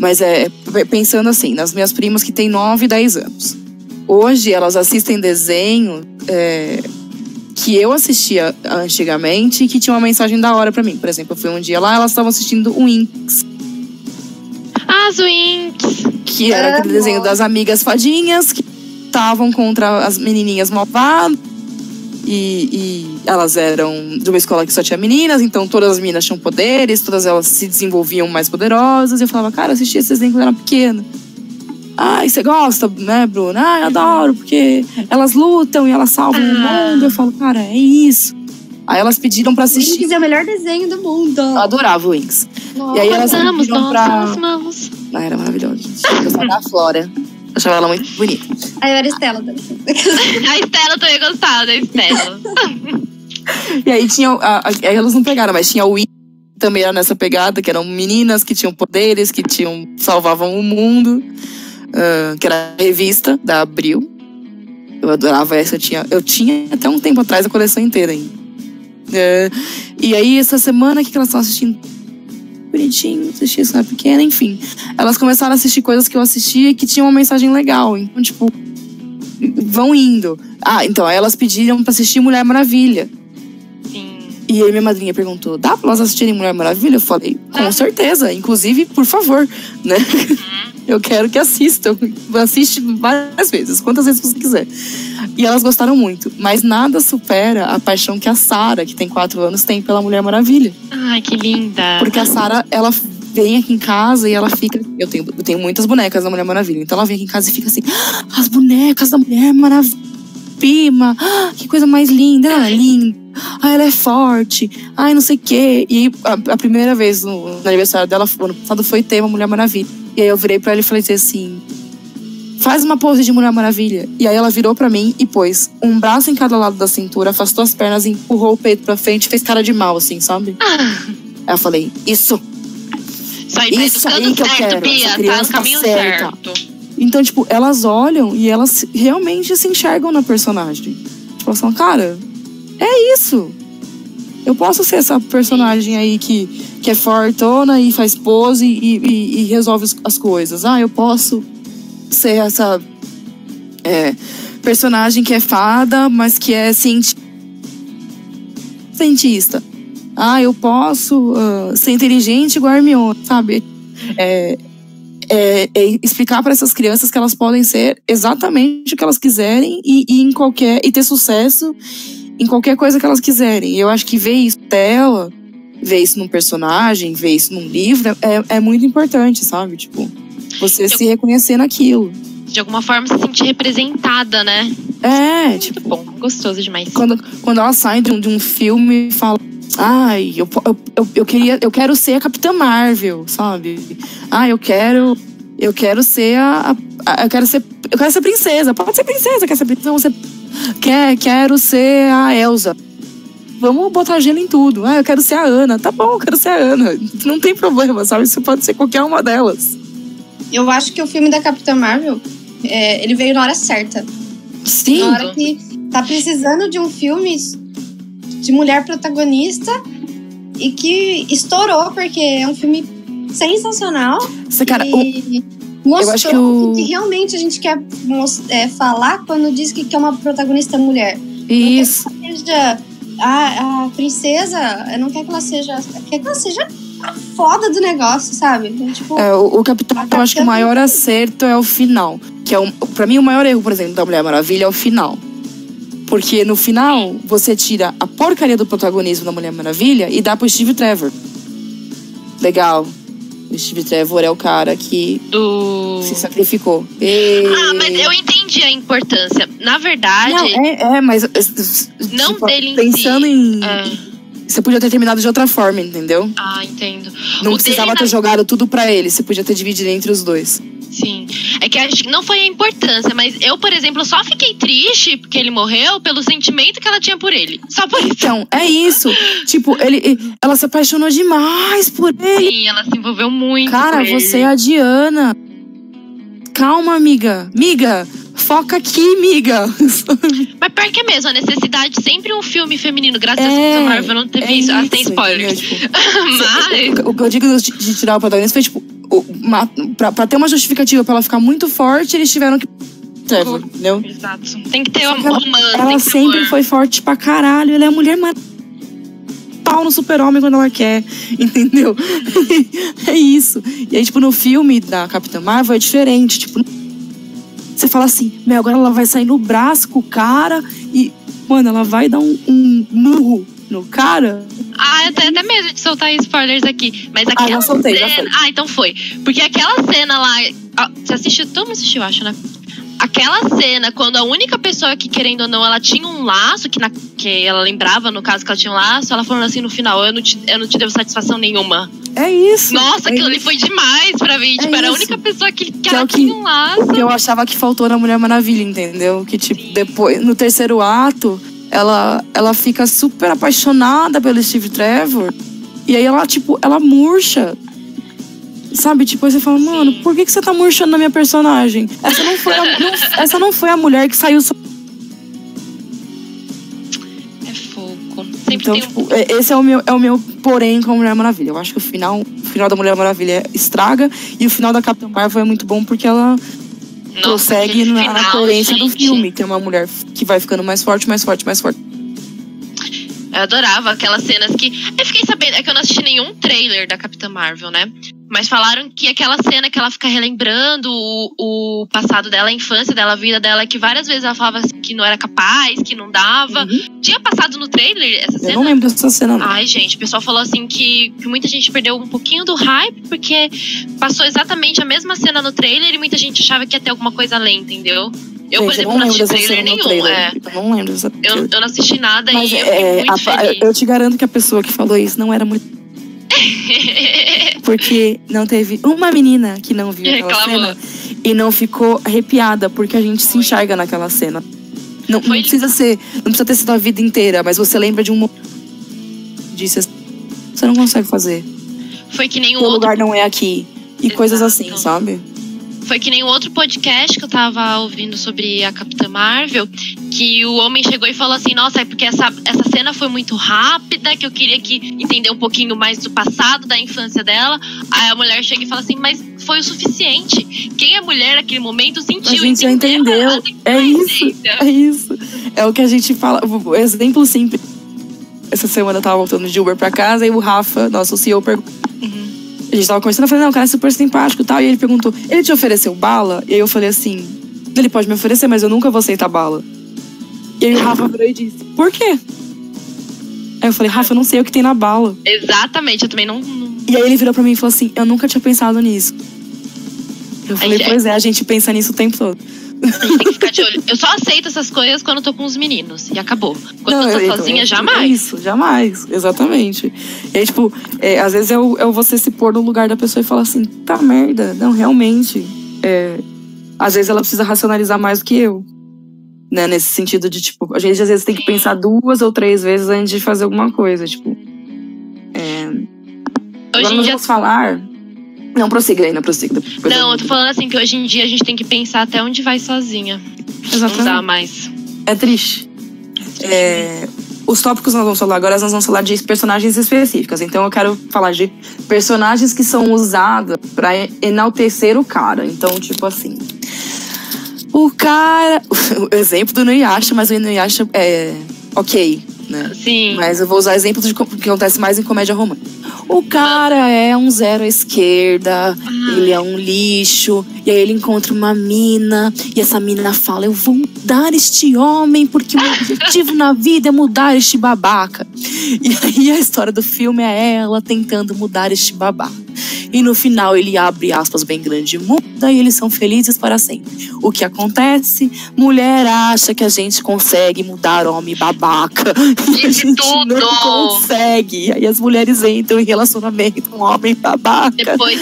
Mas é pensando assim, nas minhas primas que têm 9 e 10 anos. Hoje elas assistem desenho é, que eu assistia antigamente e que tinha uma mensagem da hora pra mim. Por exemplo, eu fui um dia lá, elas estavam assistindo o Winx, As Winx. que era aquele desenho das amigas fadinhas que estavam contra as menininhas malvadas. E, e elas eram de uma escola que só tinha meninas, então todas as meninas tinham poderes, todas elas se desenvolviam mais poderosas. E eu falava, cara, eu assisti esse desenho quando eu era pequena. Ai, você gosta, né, Bruna? Ah, eu adoro, porque elas lutam e elas salvam o Ah. mundo. Eu falo, cara, é isso. Aí elas pediram pra assistir. Winx é o melhor desenho do mundo. Eu adorava o Winx. E aí elas Amamos pediram pra. nossas mãos. Ah, era maravilhosa, gente. Eu gostava da Flora. Eu achava ela muito bonita. Aí eu era Estela. tá? A Estela também gostava da Estela. E aí tinha. a- a- aí elas não pegaram, mas tinha o Wii também era nessa pegada, que eram meninas que tinham poderes, que tinham. salvavam o mundo. Ah, que era revista da Abril. Eu adorava essa, eu tinha, eu tinha até um tempo atrás a coleção inteira ainda. É, e aí, essa semana, o que, que elas estão assistindo? Bonitinho, assisti isso na pequena, enfim. Elas começaram a assistir coisas que eu assistia e que tinham uma mensagem legal. Então, tipo, vão indo. Ah, então, aí elas pediram pra assistir Mulher Maravilha. E aí minha madrinha perguntou: dá pra elas assistirem Mulher Maravilha? Eu falei, com certeza. Inclusive, por favor, né? Eu quero que assistam. Assiste várias vezes, quantas vezes você quiser. E elas gostaram muito. Mas nada supera a paixão que a Sara, que tem quatro anos, tem pela Mulher Maravilha. Ai, que linda. Porque a Sara, ela vem aqui em casa e ela fica. Eu tenho, eu tenho muitas bonecas da Mulher Maravilha. Então ela vem aqui em casa e fica assim: "Ah, as bonecas da Mulher Maravilha. Ah, que coisa mais linda, ela é linda. Ah, ela é forte. Ai, não sei o quê. E a, a primeira vez no, no aniversário dela, ano passado, foi tema Mulher Maravilha. E aí eu virei pra ela e falei assim: faz uma pose de Mulher Maravilha. E aí ela virou pra mim e pôs um braço em cada lado da cintura, afastou as pernas, empurrou o peito pra frente e fez cara de mal, assim, sabe? Aí eu falei: isso. Isso aí tá Isso aí que eu certo, quero, Bia. essa Tá criança no tá caminho certa. certo. Então, tipo, elas olham e elas realmente se enxergam na personagem. Tipo, elas falam, cara, é isso. Eu posso ser essa personagem aí que, que é fortona e faz pose e, e- e resolve as- as coisas. Ah, eu posso ser essa é, personagem que é fada, mas que é cienti- cientista. Ah, eu posso uh, ser inteligente igual a Hermione, sabe? É, é, é explicar para essas crianças que elas podem ser exatamente o que elas quiserem e, e, em qualquer e ter sucesso em qualquer coisa que elas quiserem. Eu acho que ver isso dela, ver isso num personagem, ver isso num livro é, é muito importante, sabe? Tipo, você se reconhecer naquilo. De alguma forma se sentir representada, né? É, muito tipo, bom, gostoso demais. Quando, quando ela sai de um, de um filme e fala Ai, eu, eu, eu, queria, eu quero ser a Capitã Marvel, sabe? Ah, eu quero, eu quero ser a, a, eu quero ser, eu quero ser princesa. Pode ser princesa, quer ser princesa, você quer, quero ser a Elsa. Vamos botar gelo em tudo. Ah, eu quero ser a Ana. Tá bom, eu quero ser a Ana. Não tem problema, sabe? Isso pode ser qualquer uma delas. Eu acho que o filme da Capitã Marvel, é, ele veio na hora certa. Sim. Na hora que tá precisando de um filme de mulher protagonista e que estourou, porque é um filme sensacional. Você, cara, e o... mostrou eu acho que, o... que realmente a gente quer é, falar quando diz que é uma protagonista mulher. Isso. Não quer que seja a, a princesa, não quer que ela seja. Quer que ela seja a foda do negócio, sabe? Então, tipo, é, o, o Capitão, eu acho que o maior acerto é o final. Que é um, pra mim, o maior erro, por exemplo, da Mulher Maravilha é o final. Porque no final, você tira a porcaria do protagonismo da Mulher Maravilha e dá pro Steve Trevor. Legal. O Steve Trevor é o cara que do... se sacrificou. E... Ah, mas eu entendi a importância. Na verdade. Não, é, é mas. Não tipo, dele Pensando em. Si, em é. Você podia ter terminado de outra forma, entendeu? Ah, entendo. Não o precisava ter na... jogado tudo para ele. Você podia ter dividido entre os dois. Sim. É que acho que não foi a importância, mas eu, por exemplo, só fiquei triste porque ele morreu pelo sentimento que ela tinha por ele. Só por isso. Então, é isso. tipo, ele, ela se apaixonou demais por ele. Sim, ela se envolveu muito. Cara, você é a Diana. Calma, amiga. Miga, foca aqui, miga. Mas pior que é mesmo, a necessidade sempre um filme feminino. Graças é, a Marvel não teve é isso. Ah, tem spoiler. Tipo, Mas... O, que eu digo de tirar o protagonista foi, tipo, uma, pra, pra, ter uma justificativa pra ela ficar muito forte, eles tiveram que. Entendeu? Exato. Tem que ter uma romance. Ela sempre amor. foi forte pra caralho. Ela é a mulher mais pau no super-homem quando ela quer, entendeu? é isso. E aí, tipo, no filme da Capitã Marvel é diferente. Tipo, você fala assim, meu, agora ela vai sair no braço com o cara e, mano, ela vai dar um, um murro no cara. Ah, eu tenho até medo de soltar spoilers aqui. Mas aquela ah, já soltei, cena... já. Ah, então foi. Porque aquela cena lá. Você assistiu? Todo mundo assistiu, acho, né? Aquela cena, quando a única pessoa que, querendo ou não, ela tinha um laço, que, na, que ela lembrava, no caso, que ela tinha um laço, ela falando assim no final, eu não te, eu não te devo satisfação nenhuma. É isso. Nossa, é aquilo isso. ali foi demais pra mim. É tipo, era a única pessoa que, que, que ela é tinha um laço. Que eu achava que faltou na Mulher Maravilha, entendeu? Que, tipo, Sim. depois, no terceiro ato, ela, ela fica super apaixonada pelo Steve Trevor. E aí ela, tipo, ela murcha. Sabe? Tipo, aí você fala, mano, por que, que você tá murchando na minha personagem? Essa não foi a, não, essa não foi a mulher que saiu. So... É fogo. Sempre então, tipo, um... esse é o, meu, é o meu porém com a Mulher Maravilha. Eu acho que o final, o final da Mulher Maravilha estraga e o final da Capitã Marvel é muito bom porque ela nossa, prossegue na, final, na coerência do filme. Tem uma mulher que vai ficando mais forte, mais forte, mais forte. Eu adorava aquelas cenas que. Eu fiquei sabendo, é que eu não assisti nenhum trailer da Capitã Marvel, né? Mas falaram que aquela cena que ela fica relembrando o, o passado dela, a infância dela, a vida dela, que várias vezes ela falava assim, que não era capaz, que não dava. Uhum. Tinha passado no trailer essa cena? Eu não lembro dessa cena, não. Ai, gente, o pessoal falou assim que, que muita gente perdeu um pouquinho do hype, porque passou exatamente a mesma cena no trailer e muita gente achava que ia ter alguma coisa além, entendeu? Eu, por exemplo, não, assisti trailer nenhum. Trailer. É. Eu não lembro dessa eu, eu não assisti nada Mas e é, eu muito a, Eu te garanto que a pessoa que falou isso não era muito. porque não teve uma menina que não viu aquela Reclamou. cena e não ficou arrepiada, porque a gente se enxerga naquela cena. Não, não, precisa ser, não precisa ter sido a vida inteira, mas você lembra de um disse assim, você não consegue fazer. Foi que nem o outro... lugar não é aqui e Exato. coisas assim, sabe? Foi que nem o outro podcast que eu tava ouvindo sobre a Capitã Marvel, que o homem chegou e falou assim: Nossa, é porque essa, essa cena foi muito rápida, que eu queria que entender um pouquinho mais do passado, da infância dela. Aí a mulher chega e fala assim: Mas foi o suficiente. Quem é mulher naquele momento sentiu. A gente já entendeu. É isso. É isso. É o que a gente fala. Exemplo simples. essa semana eu tava voltando de Uber pra casa e o Rafa, nosso CEO, perguntou. Uhum. A gente tava conversando, eu falei, não, o cara é super simpático e tal. E ele perguntou, ele te ofereceu bala? E aí eu falei assim, ele pode me oferecer, mas eu nunca vou aceitar bala. E aí o Rafa virou e disse, por quê? Aí eu falei, Rafa, eu não sei o que tem na bala. Exatamente, eu também não. não- E aí ele virou pra mim e falou assim, eu nunca tinha pensado nisso. Eu falei, pois é, a gente pensa nisso o tempo todo. A gente tem que ficar de olho. Eu só aceito essas coisas quando eu tô com os meninos. E acabou. Quando eu tô então, sozinha, é jamais. Isso, jamais. Exatamente. E aí, tipo, é, às vezes é, o, é você se pôr no lugar da pessoa e falar assim, tá merda. Não, realmente. é, às vezes ela precisa racionalizar mais do que eu. Né? Nesse sentido de, tipo, a gente às vezes tem que pensar duas ou três vezes antes de fazer alguma coisa. Tipo. É, agora Hoje em nós vamos falar. Não, prossiga ainda, prossiga. depois Não, eu tô falando assim que hoje em dia a gente tem que pensar até onde vai sozinha. Não dá Exatamente. mais. É triste. É, os tópicos que nós vamos falar agora, nós vamos falar de personagens específicas. Então eu quero falar de personagens que são usados pra enaltecer o cara. Então, tipo assim. O cara. O exemplo do Inuyasha, mas o Inuyasha é ok, né? Sim. Mas eu vou usar exemplos de que acontece mais em comédia romântica. O cara é um zero à esquerda, ele é um lixo, e aí ele encontra uma mina, e essa mina fala: Eu vou mudar este homem, porque o meu objetivo na vida é mudar este babaca. E aí a história do filme é ela tentando mudar este babaca. E no final ele abre aspas bem grande e muda, e eles são felizes para sempre. O que acontece? Mulher acha que a gente consegue mudar homem babaca. E a gente tudo! não consegue. Aí as mulheres entram em relacionamento com um homem babaca. Depois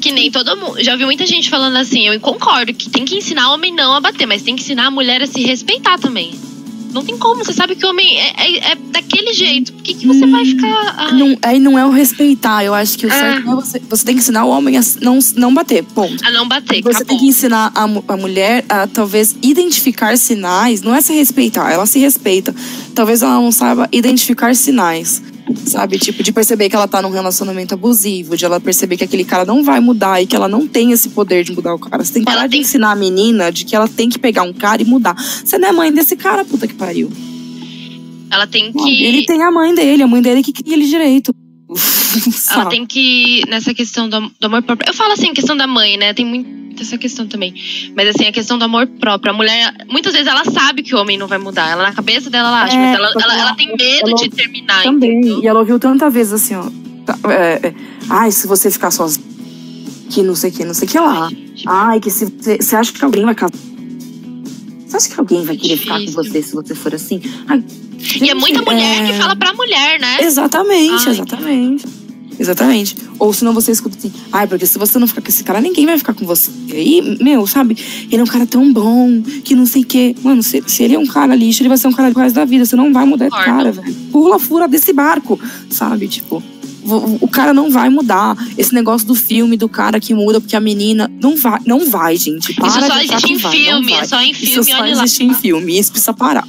que nem todo mundo. Já ouvi muita gente falando assim, eu concordo que tem que ensinar o homem não a bater, mas tem que ensinar a mulher a se respeitar também. Não tem como, você sabe que o homem é, é- é daquele jeito. Por que, que você vai ficar. Ai, Não, aí não é o respeitar. Eu acho que o É. certo é você. Você tem que ensinar o homem a não, não bater. Ponto. a não bater, Você acabou. tem que ensinar a, a mulher a talvez identificar sinais, não é se respeitar, ela se respeita. Talvez ela não saiba identificar sinais, sabe? Tipo, de perceber que ela tá num relacionamento abusivo, de ela perceber que aquele cara não vai mudar e que ela não tem esse poder de mudar o cara. Você tem que parar de ensinar a menina de que ela tem que pegar um cara e mudar. Você não é mãe desse cara, puta que pariu. Ela tem que. Ele tem a mãe dele, a mãe dele que cria ele direito. Ela Sabe? tem que, nessa questão do, do amor próprio. Eu falo assim, questão da mãe, né? Tem muito essa questão também. Mas assim, a questão do amor próprio. A mulher, muitas vezes ela sabe que o homem não vai mudar. Ela na cabeça dela ela acha, É, mas ela, ela, ela ela- tem medo ela- de terminar. Também. entendeu? E ela ouviu tanta vezes assim, ó. tá, é, é, Ai, se você ficar sozinha. Que não sei o que, não sei o que lá. Ai, que se você. Você acha que alguém vai casar? Você acha que alguém vai querer ficar com você se você for assim? Ai, E é muita gente, mulher é- que fala pra mulher, né? Exatamente, Ai, exatamente. Exatamente. Ou senão você escuta assim, ai, porque se você não ficar com esse cara, ninguém vai ficar com você. E aí, meu, sabe? Ele é um cara tão bom, que não sei o quê. Mano, se, se ele é um cara lixo, ele vai ser um cara do resto da vida. Você não vai mudar esse Concordo. cara, velho. Pula fura desse barco, sabe? Tipo, o, cara não vai mudar. Esse negócio do filme, do cara que muda porque a menina. Não vai, não vai, gente. Para Isso só de existe em vai, filme, é só em Isso filme, só olha lá. existe em filme. Isso precisa parar.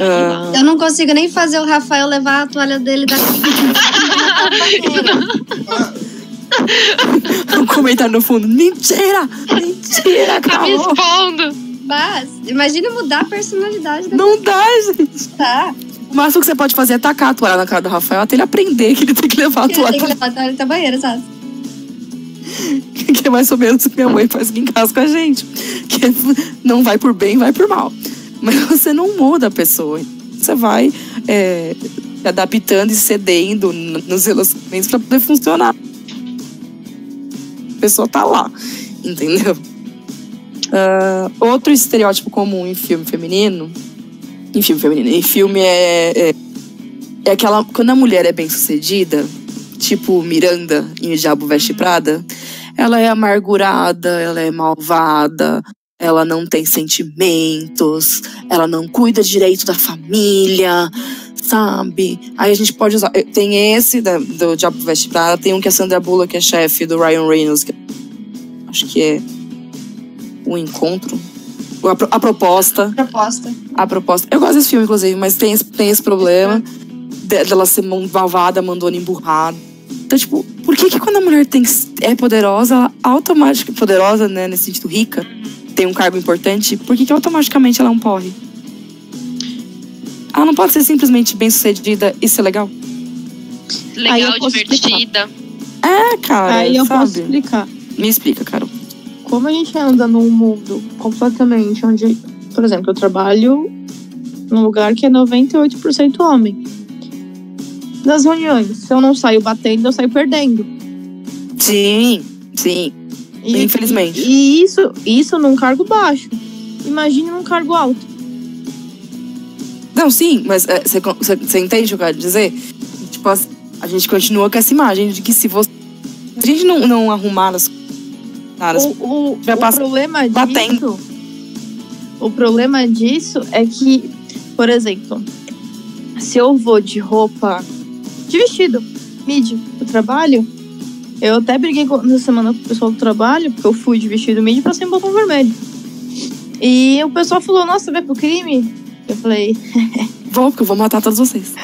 Ah, Eu não consigo nem fazer o Rafael levar a toalha dele da um comentário no fundo. Mentira! Mentira, Tá me calma. expondo. Mas, imagina mudar a personalidade da Não dá, gente. tá. O máximo que você pode fazer é tacar a toalha na cara do Rafael até ele aprender que ele tem que levar a Tem que toalha. levar a toalha da banheira, sabe? Que é mais ou menos o que minha mãe faz aqui em casa com a gente. Que é, não vai por bem, vai por mal. Mas você não muda a pessoa. Você vai é, adaptando e cedendo nos relacionamentos pra poder funcionar. A pessoa tá lá, entendeu? Ah, outro estereótipo comum em filme feminino. Em filme feminino, em filme é, é, é aquela. Quando a mulher é bem sucedida, tipo Miranda em O Diabo Veste Prada, ela é amargurada, ela é malvada, ela não tem sentimentos, ela não cuida direito da família, sabe? Aí a gente pode usar. eh, Tem esse da- do Diabo Veste Prada, tem um que a Sandra Bullock que é chefe do Ryan Reynolds, que acho que é o encontro. A, pro- a proposta. Proposta. A proposta. Eu gosto desse filme, inclusive, mas tem esse, tem esse problema de- dela ser malvada, mandona emburrada. Então, tipo, por que que quando a mulher tem, é poderosa, ela automaticamente. Poderosa, né, nesse sentido, rica, tem um cargo importante, por que que automaticamente ela é um porre? ela não pode ser simplesmente bem sucedida e ser legal? Legal, posso divertida. É, cara, Aí eu posso sabe? explicar. Me explica, Carol. Como a gente anda num mundo completamente onde, por exemplo, eu trabalho num lugar que é 98% homem. Nas reuniões, se eu não saio batendo, eu saio perdendo. Sim, sim. E, Infelizmente. E, e isso, isso num cargo baixo. Imagine num cargo alto. Não, sim, mas você entende o que eu quero dizer? Tipo, as- a gente continua com essa imagem de que se você. Se a gente não, não arrumar as caras. O, o, Já o problema batendo. disso. O problema disso é que, por exemplo, se eu vou de roupa. de vestido, mid, pro trabalho, eu até briguei essa semana com o pessoal do trabalho, porque eu fui de vestido mid pra sem botão vermelho. E o pessoal falou: Nossa, vai pro crime? Eu falei: Vou, porque eu vou matar todos vocês.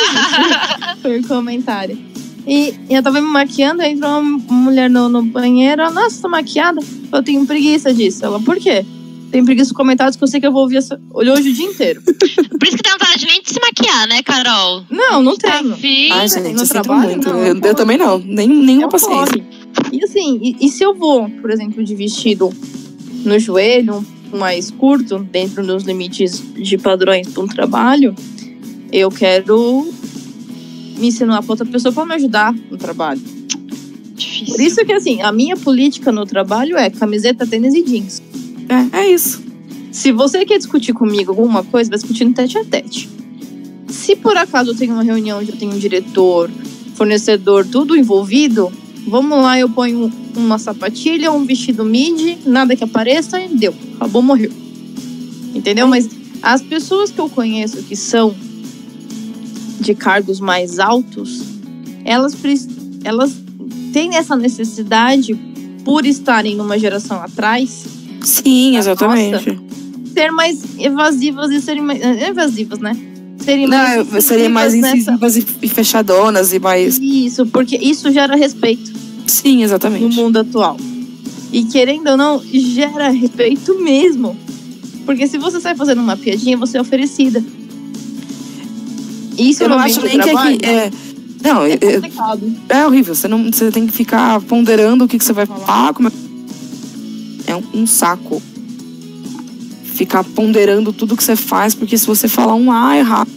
Foi o comentário. E eu tava me maquiando, aí entrou uma mulher no, no banheiro. ela, Nossa, tô maquiada. Eu tenho preguiça disso. Ela, por quê? Tenho preguiça dos comentários que eu sei que eu vou ouvir essa... Olhou hoje o dia inteiro. Por isso que dá vontade nem de se maquiar, né, Carol? Não, não Tá tenho. vindo. Ai, no gente, eu trabalho, muito. não, eu, eu também não. Nem, nenhuma É paciência. E assim, e, e se eu vou, por exemplo, de vestido no joelho, mais curto, dentro dos limites de padrões para um trabalho, eu quero me ensinar pra outra pessoa para me ajudar no trabalho. Difícil. Por isso que, assim, a minha política no trabalho é camiseta, tênis e jeans. É, é isso. Se você quer discutir comigo alguma coisa, vai discutir no tete a tete. Se por acaso eu tenho uma reunião onde eu tenho um diretor, fornecedor, tudo envolvido, vamos lá, eu ponho uma sapatilha, um vestido midi, nada que apareça e deu. Acabou, morreu. Entendeu? Mas as pessoas que eu conheço que são de cargos mais altos, elas, elas têm essa necessidade, por estarem numa geração atrás, Sim, exatamente. ser mais evasivas e serem mais. eh, Evasivas, né? Serem Não, mais. eu seria mais incisivas nessa- e, fechadonas e mais. Isso, porque isso gera respeito Sim, no exatamente. mundo atual. E querendo ou não, gera respeito mesmo. Porque se você sai fazendo uma piadinha, você é oferecida. Isso Eu no não acho nem do que trabalho aqui. É, não, é é, é- é horrível. Você, não, você tem que ficar ponderando o que, que você vai falar. Como é... é um, saco. Ficar ponderando tudo que você faz, porque se você falar um A errado.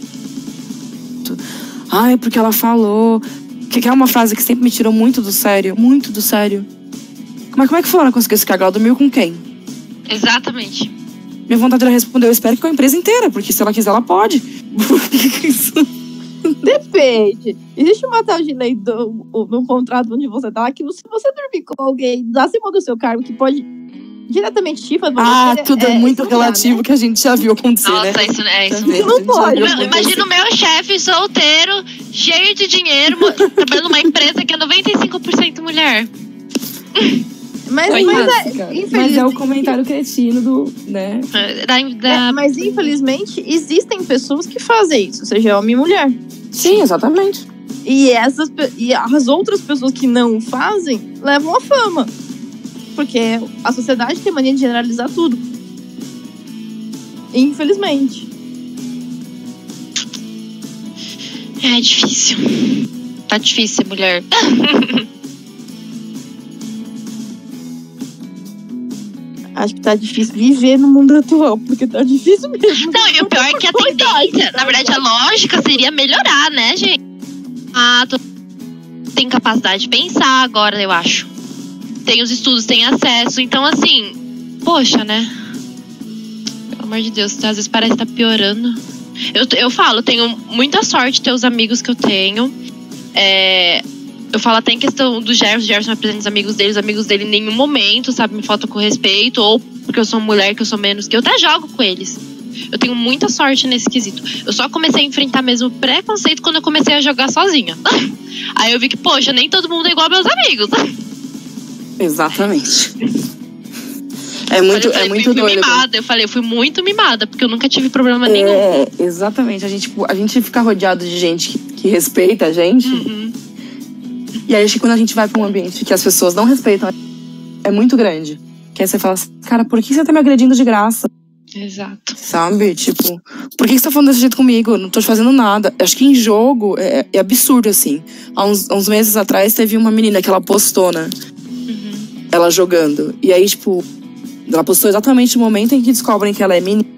Ai, porque ela falou. Que, é uma frase que sempre me tirou muito do sério. Muito do sério. É, como é que fulana conseguiu se cagar? Ela dormiu com quem? Exatamente. Minha vontade era responder, eu espero que com a empresa inteira, porque se ela quiser, ela pode. Depende. Existe uma tal de lei do, no contrato onde você tá que se você dormir com alguém acima do seu cargo que pode diretamente te ah, favorecer, tudo é, muito não dá, relativo que a gente já viu acontecer, Nossa, né? isso é isso mesmo. viu, não pode. Meu. Imagina o meu chefe solteiro, cheio de dinheiro, trabalhando numa empresa que é 95% mulher. Mas, mas, é, Mas é o comentário cretino do, né? É, Da, é, da- mas infelizmente existem pessoas que fazem isso, seja homem e mulher. Sim, exatamente. E, essas, e as outras pessoas que não fazem levam a fama. Porque a sociedade tem mania de generalizar tudo. Infelizmente. É difícil. Tá difícil ser mulher. Acho que tá difícil viver no mundo atual, porque tá difícil mesmo. Não, e o pior é que a tendência, na verdade, a lógica seria melhorar, né, gente? Ah, tu tem capacidade de pensar agora, eu acho. Tem os estudos, tem acesso. Então, assim, poxa, né? Pelo amor de Deus, às vezes parece que tá piorando. Eu, eu falo, tenho muita sorte ter os amigos que eu tenho. É, eu falo até em questão do Gerson, Gerson apresenta os amigos dele, os amigos dele em nenhum momento, sabe, me falta com respeito, ou porque eu sou mulher, que eu sou menos que eu, até jogo com eles. Eu tenho muita sorte nesse quesito. Eu só comecei a enfrentar mesmo preconceito quando eu comecei a jogar sozinha. Aí eu vi que, poxa, nem todo mundo é igual meus amigos. Exatamente. É muito, eu falei, é muito fui, doido. mimada. Eu falei, eu fui muito mimada, porque eu nunca tive problema nenhum. É, exatamente. A gente, tipo, a gente fica rodeado de gente que, que respeita a gente. Uhum. E aí, acho que quando a gente vai pra um ambiente que as pessoas não respeitam, é muito grande. Que aí você fala assim, cara, por que você tá me agredindo de graça? Exato. Sabe? Tipo, por que você tá falando desse jeito comigo? Eu não tô te fazendo nada. Acho que em jogo é, é absurdo, assim. Há uns, há uns meses atrás teve uma menina que ela postou, né? Ela jogando. E aí, tipo, ela postou exatamente no momento em que descobrem que ela é menina.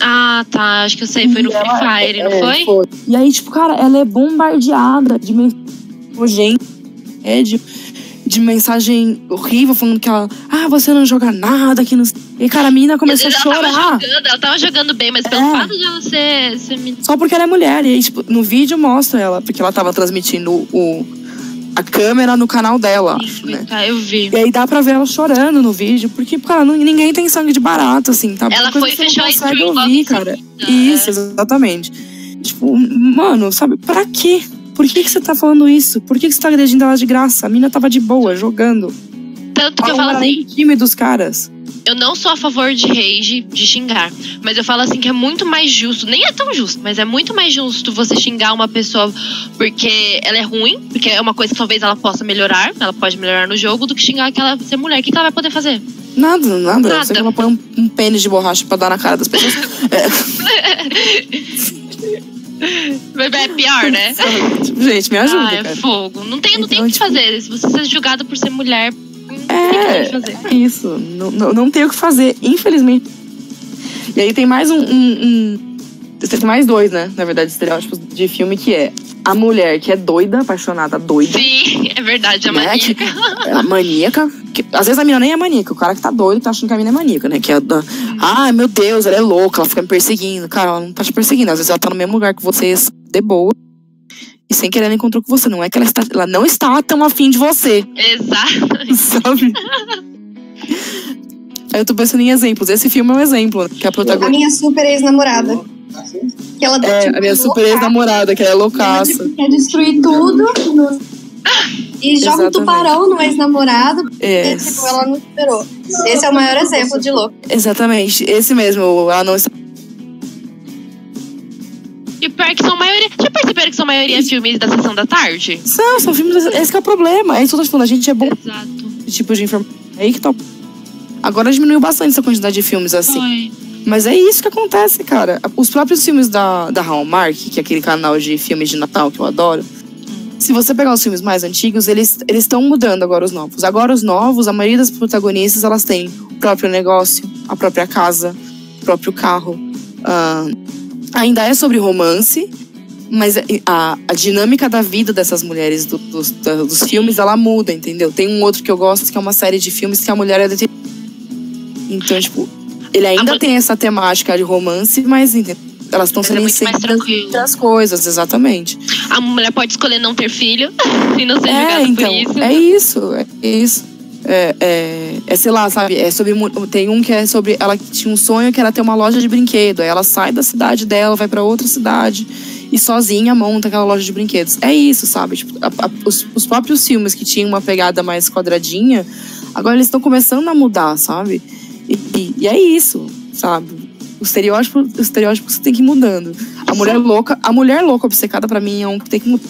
Ah, tá. Acho que eu sei. Foi no Free Fire, não é, foi? E aí, tipo, cara, ela é bombardeada de mensagem é, de, de mensagem horrível, falando que ela, ah, você não joga nada aqui no. E, cara, a menina começou a ela tava chorar. jogando, ela tava jogando bem, mas pelo É. fato de ela ser, ser. Só porque ela é mulher. E aí, tipo, no vídeo mostra ela, porque ela tava transmitindo o, a câmera no canal dela, né? Tá, eu vi. E aí dá pra ver ela chorando no vídeo, porque, cara, não- ninguém tem sangue de barato, assim, tá? Ela Coisa foi fechar a stream ouvir, cara. seguida, Isso, exatamente. Tipo, mano, sabe, pra quê? Por que, que você tá falando isso? Por que, que você tá agredindo ela de graça? A mina tava de boa, jogando. Tanto que eu falo assim, time dos caras. Eu não sou a favor de rage, de xingar. Mas eu falo assim que é muito mais justo, nem é tão justo, mas é muito mais justo você xingar uma pessoa porque ela é ruim, porque é uma coisa que talvez ela possa melhorar, ela pode melhorar no jogo, do que xingar aquela ser mulher. O que, ela vai poder fazer? Nada, nada. Nada. Você que ela põe um, um pênis de borracha pra dar na cara das pessoas. Mas É pior, né? Gente, me ajuda, ah, é cara. fogo. Não tem, não tem Então, o que tipo- fazer. Se você ser julgado por ser mulher, tem É, isso. Não, não, não tem o que fazer, infelizmente. E aí tem mais um, um- um- Tem mais dois, né? Na verdade, estereótipos de filme que é a mulher que é doida, apaixonada, doida. Sim, é verdade, a né? mania. Que, é a maníaca. Que, às vezes a mina nem é maníaca, o cara que tá doido tá achando que a mina é maníaca, né? Que é da. Ai, meu Deus, ela é louca, ela fica me perseguindo. Cara, ela não tá te perseguindo. Às vezes ela tá no mesmo lugar que você, de boa. E sem querer ela encontrou com você. Não é que ela está. Ela não está tão afim de você. Exato. Sabe? Aí eu tô pensando em exemplos. Esse filme é um exemplo, né? Que a A protagonista. minha super ex-namorada. Que ela É, tipo, a minha super ex-namorada, que ela é ela, loucaça. tipo, quer destruir tudo no- e joga um Exatamente. tubarão no ex-namorado. É, E, tipo, ela não esperou. Esse é o maior exemplo de louco. exatamente. Esse mesmo. Ela não está. E pior que são maioria. Já perceberam que são maioria filmes da sessão da tarde? São, são filmes. Esse que é o problema. É isso que eu tô falando. A gente é bom Exato. de tipo de informação. É aí que tá. Agora diminuiu bastante essa quantidade de filmes assim. Foi. Mas é isso que acontece, cara. Os próprios filmes da, da Hallmark, que é aquele canal de filmes de Natal que eu adoro. Se você pegar os filmes mais antigos, eles eles estão mudando agora os novos. Agora os novos, a maioria das protagonistas, elas têm o próprio negócio, a própria casa, o próprio carro. Ah, ainda é sobre romance, mas a, a dinâmica da vida dessas mulheres do- dos, dos filmes, ela muda, entendeu? Tem um outro que eu gosto, que é uma série de filmes que a mulher é detetive. Então, tipo, ele ainda mu- tem essa temática de romance, mas entendeu? elas estão é sendo mais inseridas outras coisas, exatamente. A mulher pode escolher não ter filho e não ser É, julgada então, por isso. é isso, é isso. É, é, é, sei lá, sabe? É sobre, tem um que é sobre. Ela tinha um sonho que era ter uma loja de brinquedo. Aí ela sai da cidade dela, vai pra outra cidade e sozinha monta aquela loja de brinquedos. É isso, sabe? Tipo, a- a- os, os próprios filmes que tinham uma pegada mais quadradinha, agora eles estão começando a mudar, sabe? E, e- e é isso, sabe? O estereótipo, o estereótipo você tem que ir mudando. A mulher louca, a mulher louca obcecada pra mim é um que tem que mudar.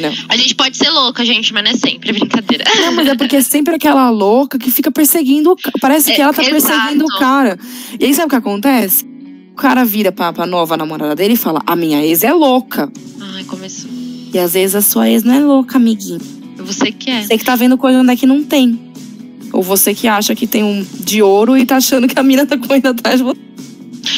Não. A gente pode ser louca, gente, mas não é sempre, é brincadeira. Não, mas é porque é sempre aquela louca que fica perseguindo o ca- Parece que É, ela tá perseguindo exato. o cara. E aí sabe o que acontece? O cara vira pra, pra nova namorada dele e fala: A minha ex é louca. Ai, começou. E às vezes a sua ex não é louca, amiguinho. Você que é. Você que tá vendo coisa onde é que não tem. Ou você que acha que tem um de ouro e tá achando que a mina tá correndo atrás de você.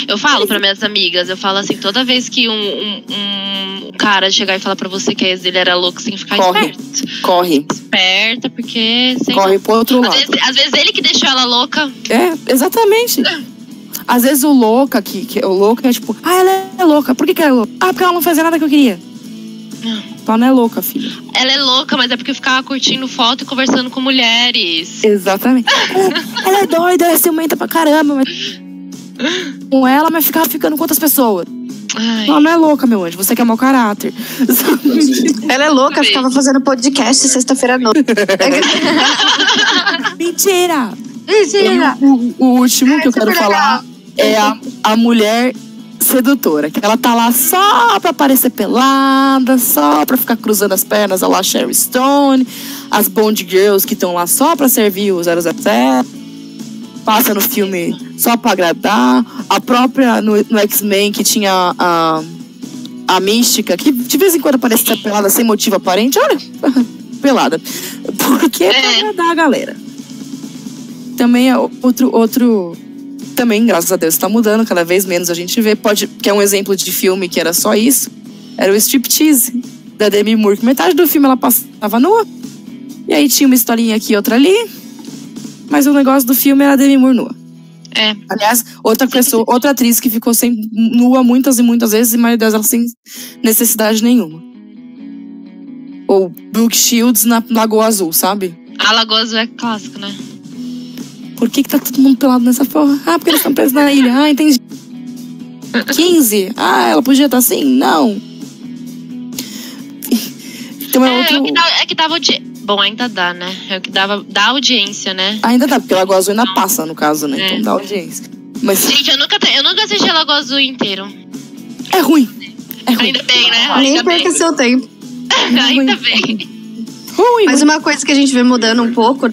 Eu falo pra minhas amigas, eu falo assim, toda vez que um, um, um cara chegar e falar pra você que a ex dele era louco, que ficar Corre. esperto. Corre. Esperta, porque. Corre pro outro lá. lado. Às vezes, às vezes ele que deixou ela louca. É, exatamente. Às vezes o louca, que, que o louco é tipo, ah, ela é louca. Por que, que ela é louca? Ah, porque ela não fazia nada que eu queria. Então não é louca, filha. Ela é louca, mas é porque ficava curtindo foto e conversando com mulheres. Exatamente. ela, ela é doida, ela é ciumenta pra caramba, mas. Com ela, mas ficava ficando com outras pessoas. Ai. Não, não é louca, meu anjo. Você quer mau caráter. Ela é louca, Sim. ficava fazendo podcast sexta-feira à noite. Mentira! Mentira! O, o último que eu quero falar é a, a mulher sedutora. Que ela tá lá só pra parecer pelada, só pra ficar cruzando as pernas, a lá Sherry Stone, as Bond Girls que estão lá só pra servir o 007. Passa no filme só pra agradar. A própria no, no X-Men que tinha a, a mística, que de vez em quando aparece ser pelada sem motivo aparente. Olha, pelada. Porque é pra É. agradar a galera. Também é outro, outro. Também, graças a Deus, tá mudando, cada vez menos a gente vê. Pode, que é um exemplo de filme que era só isso. Era o striptease da Demi Moore, metade do filme ela passava nua. E aí tinha uma historinha aqui e outra ali. Mas o negócio do filme era a Demi Moore nua. É. Aliás, outra pessoa, outra atriz que ficou sem nua muitas e muitas vezes, e a maioria delas sem necessidade nenhuma. Ou Brooke Shields na Lagoa Azul, sabe? A Lagoa Azul é clássico, né? Por que, que tá todo mundo pelado nessa porra? Ah, porque eles estão presos na ilha. Ah, entendi. 15. Ah, ela podia estar assim? Não. Então é, É, outro. o que dá, é que dava audi... Bom, ainda dá, né? É o que dava dá audiência, né? Ainda dá, porque Lagoa Azul ainda passa, no caso, né? É. Então dá audiência. Mas Gente, eu nunca, eu nunca assisti a Lagoa Azul inteiro. é ruim. É ruim. Ainda bem, né? Nem Ainda bem. perca seu tempo. Ainda bem. Ruim. Mas uma coisa que a gente vê mudando um pouco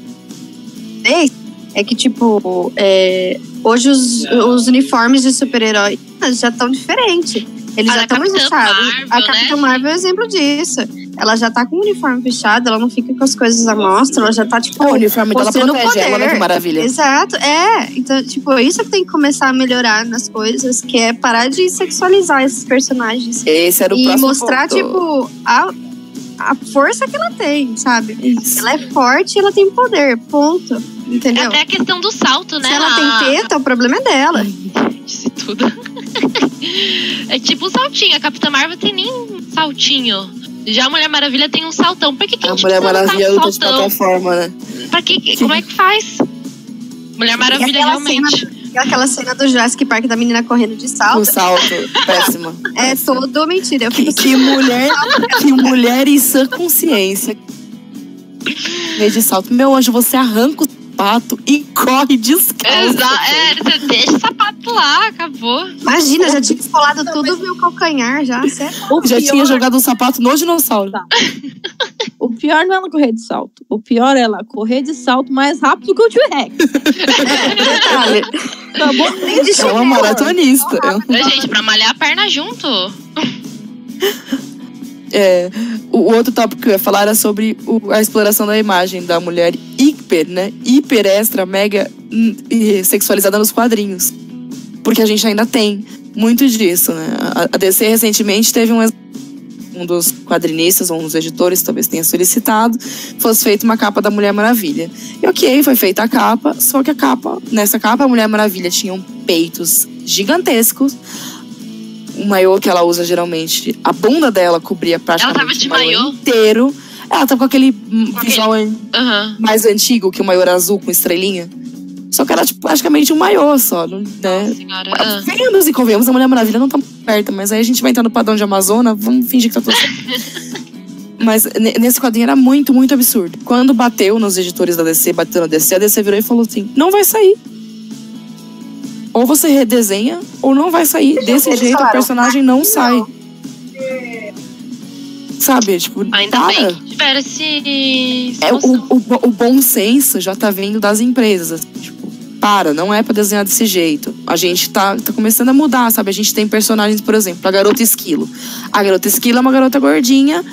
é- é que, tipo, é, hoje os, os uniformes de super-herói já estão diferentes. Eles Ah, já a estão. Marvel, A né? Capitã Marvel é exemplo disso. Ela já tá com o uniforme fechado, ela não fica com as coisas à mostra, ela já tá, tipo, o uniforme dela protege ela, poder. olha que maravilha. Exato, é. Então, tipo, isso que tem que começar a melhorar nas coisas, que é parar de sexualizar esses personagens. Esse era o e próximo mostrar, ponto. tipo, a, a força que ela tem, sabe? Isso. Ela é forte e ela tem poder, ponto. É Entendeu? até a questão do salto, né? Se ela A- tem teta, o problema é dela. Disse tudo. é tipo um saltinho. A Capitã Marvel tem nem um saltinho. Já a Mulher Maravilha tem um saltão. Por que, que a A gente Mulher Maravilha luta de saltão? plataforma, né? Pra que, como é que faz? Mulher Maravilha aquela realmente. E aquela cena do Jurassic Park da menina correndo de salto salto. Péssima. é todo mentira. Eu Que, fico que mulher, que mulher em sã consciência. Meio de salto. Meu anjo, você arranca o sapato e corre descalço. Exa é, você deixa o sapato lá, acabou. Imagina, já tinha esfolado tudo no meu calcanhar já. Já pior, tinha jogado o sapato no dinossauro. o pior não é ela correr de salto. O pior é ela correr de salto mais rápido que o T-Rex. Detalhe. Tá bom? Nem de É uma maratonista. Né, gente, pra malhar a perna junto. É, o outro tópico que eu ia falar era sobre o- a exploração da imagem da mulher hiper, né? Hiper extra, mega hum, sexualizada nos quadrinhos. Porque a gente ainda tem muito disso, né? A, DC recentemente teve um um dos quadrinistas, ou um dos editores, talvez tenha solicitado, fosse feita uma capa da Mulher Maravilha. E ok, foi feita a capa, só que a capa, nessa capa, a Mulher Maravilha tinha um peitos gigantescos, o maiô que ela usa geralmente, a bunda dela cobria praticamente Ela tava de o maiô maiô? inteiro. Ela tava com aquele aquele- visual an- Aham. mais antigo, que o maiô era azul com estrelinha. Só que era tipo, praticamente um maiô só, não- né? Senhora. ah. Venhamos e convenhamos, a Mulher Maravilha não tá perto, mas aí a gente vai entrar no padrão de Amazona, vamos fingir que tá tudo certo. Mas ne- nesse quadrinho era muito, muito absurdo. Quando bateu nos editores da DC, bateu na DC, a DC virou e falou assim: não vai sair. Ou você redesenha, ou não vai sair. Desse Eles jeito, o falaram, personagem não sai. Sabe? Tipo, Ainda para. bem que tiveram esse. É, o, o, o bom senso já tá vindo das empresas. assim, Tipo, para, não é pra desenhar desse jeito. A gente tá, tá começando a mudar, sabe? A gente tem personagens, por exemplo, a garota esquilo. A garota esquilo é uma garota gordinha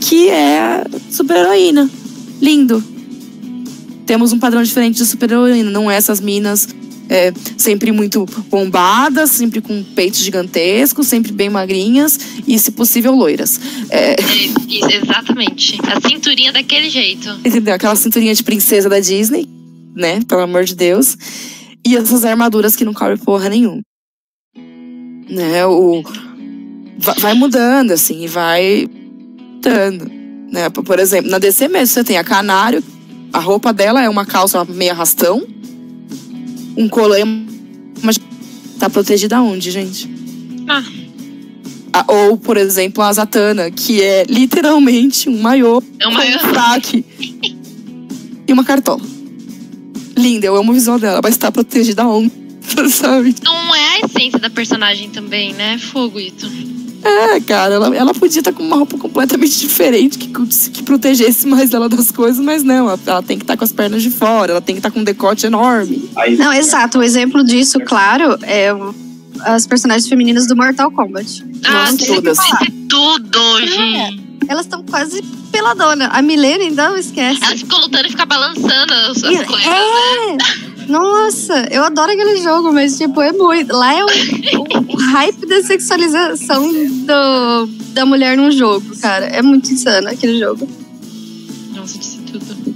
que é super-heroína. Lindo. Temos um padrão diferente de super-heroína. Não é essas minas é, sempre muito bombadas, sempre com peitos gigantescos, sempre bem magrinhas e, se possível, loiras. É, exatamente. A cinturinha daquele jeito. Entendeu? Aquela cinturinha de princesa da Disney, né? Pelo amor de Deus. E essas armaduras que não cobrem porra nenhuma. Né? O... va- Vai mudando, assim, e vai mudando. Né? Por por exemplo, na DC mesmo, você tem a Canário, a roupa dela é uma calça meio arrastão, um colã, mas tá protegida aonde, gente? Ah. Ah, Ou, por exemplo, a Zatanna, que é literalmente um maiô É um fraque e uma cartola. Linda, eu amo o visual dela, mas tá protegida onde? Sabe? Não é a essência da personagem também, né? Fogo, Ito. É, cara, ela, ela podia estar com uma roupa completamente diferente que, que protegesse mais ela das coisas, mas não, ela, ela tem que estar com as pernas de fora, ela tem que estar com um decote enorme. Não, exato. O exemplo disso, claro, é as personagens femininas do Mortal Kombat. Ah, Nossa, tem todas. que tudo, gente. Elas estão quase peladona. A Milene, não esquece. Elas ficam lutando e ficam balançando as, as E- coisas. é! Nossa, eu adoro aquele jogo, mas tipo, é muito. Lá é o, o- hype da sexualização do, da mulher num jogo, cara. É muito insano aquele jogo. Nossa, disse tudo.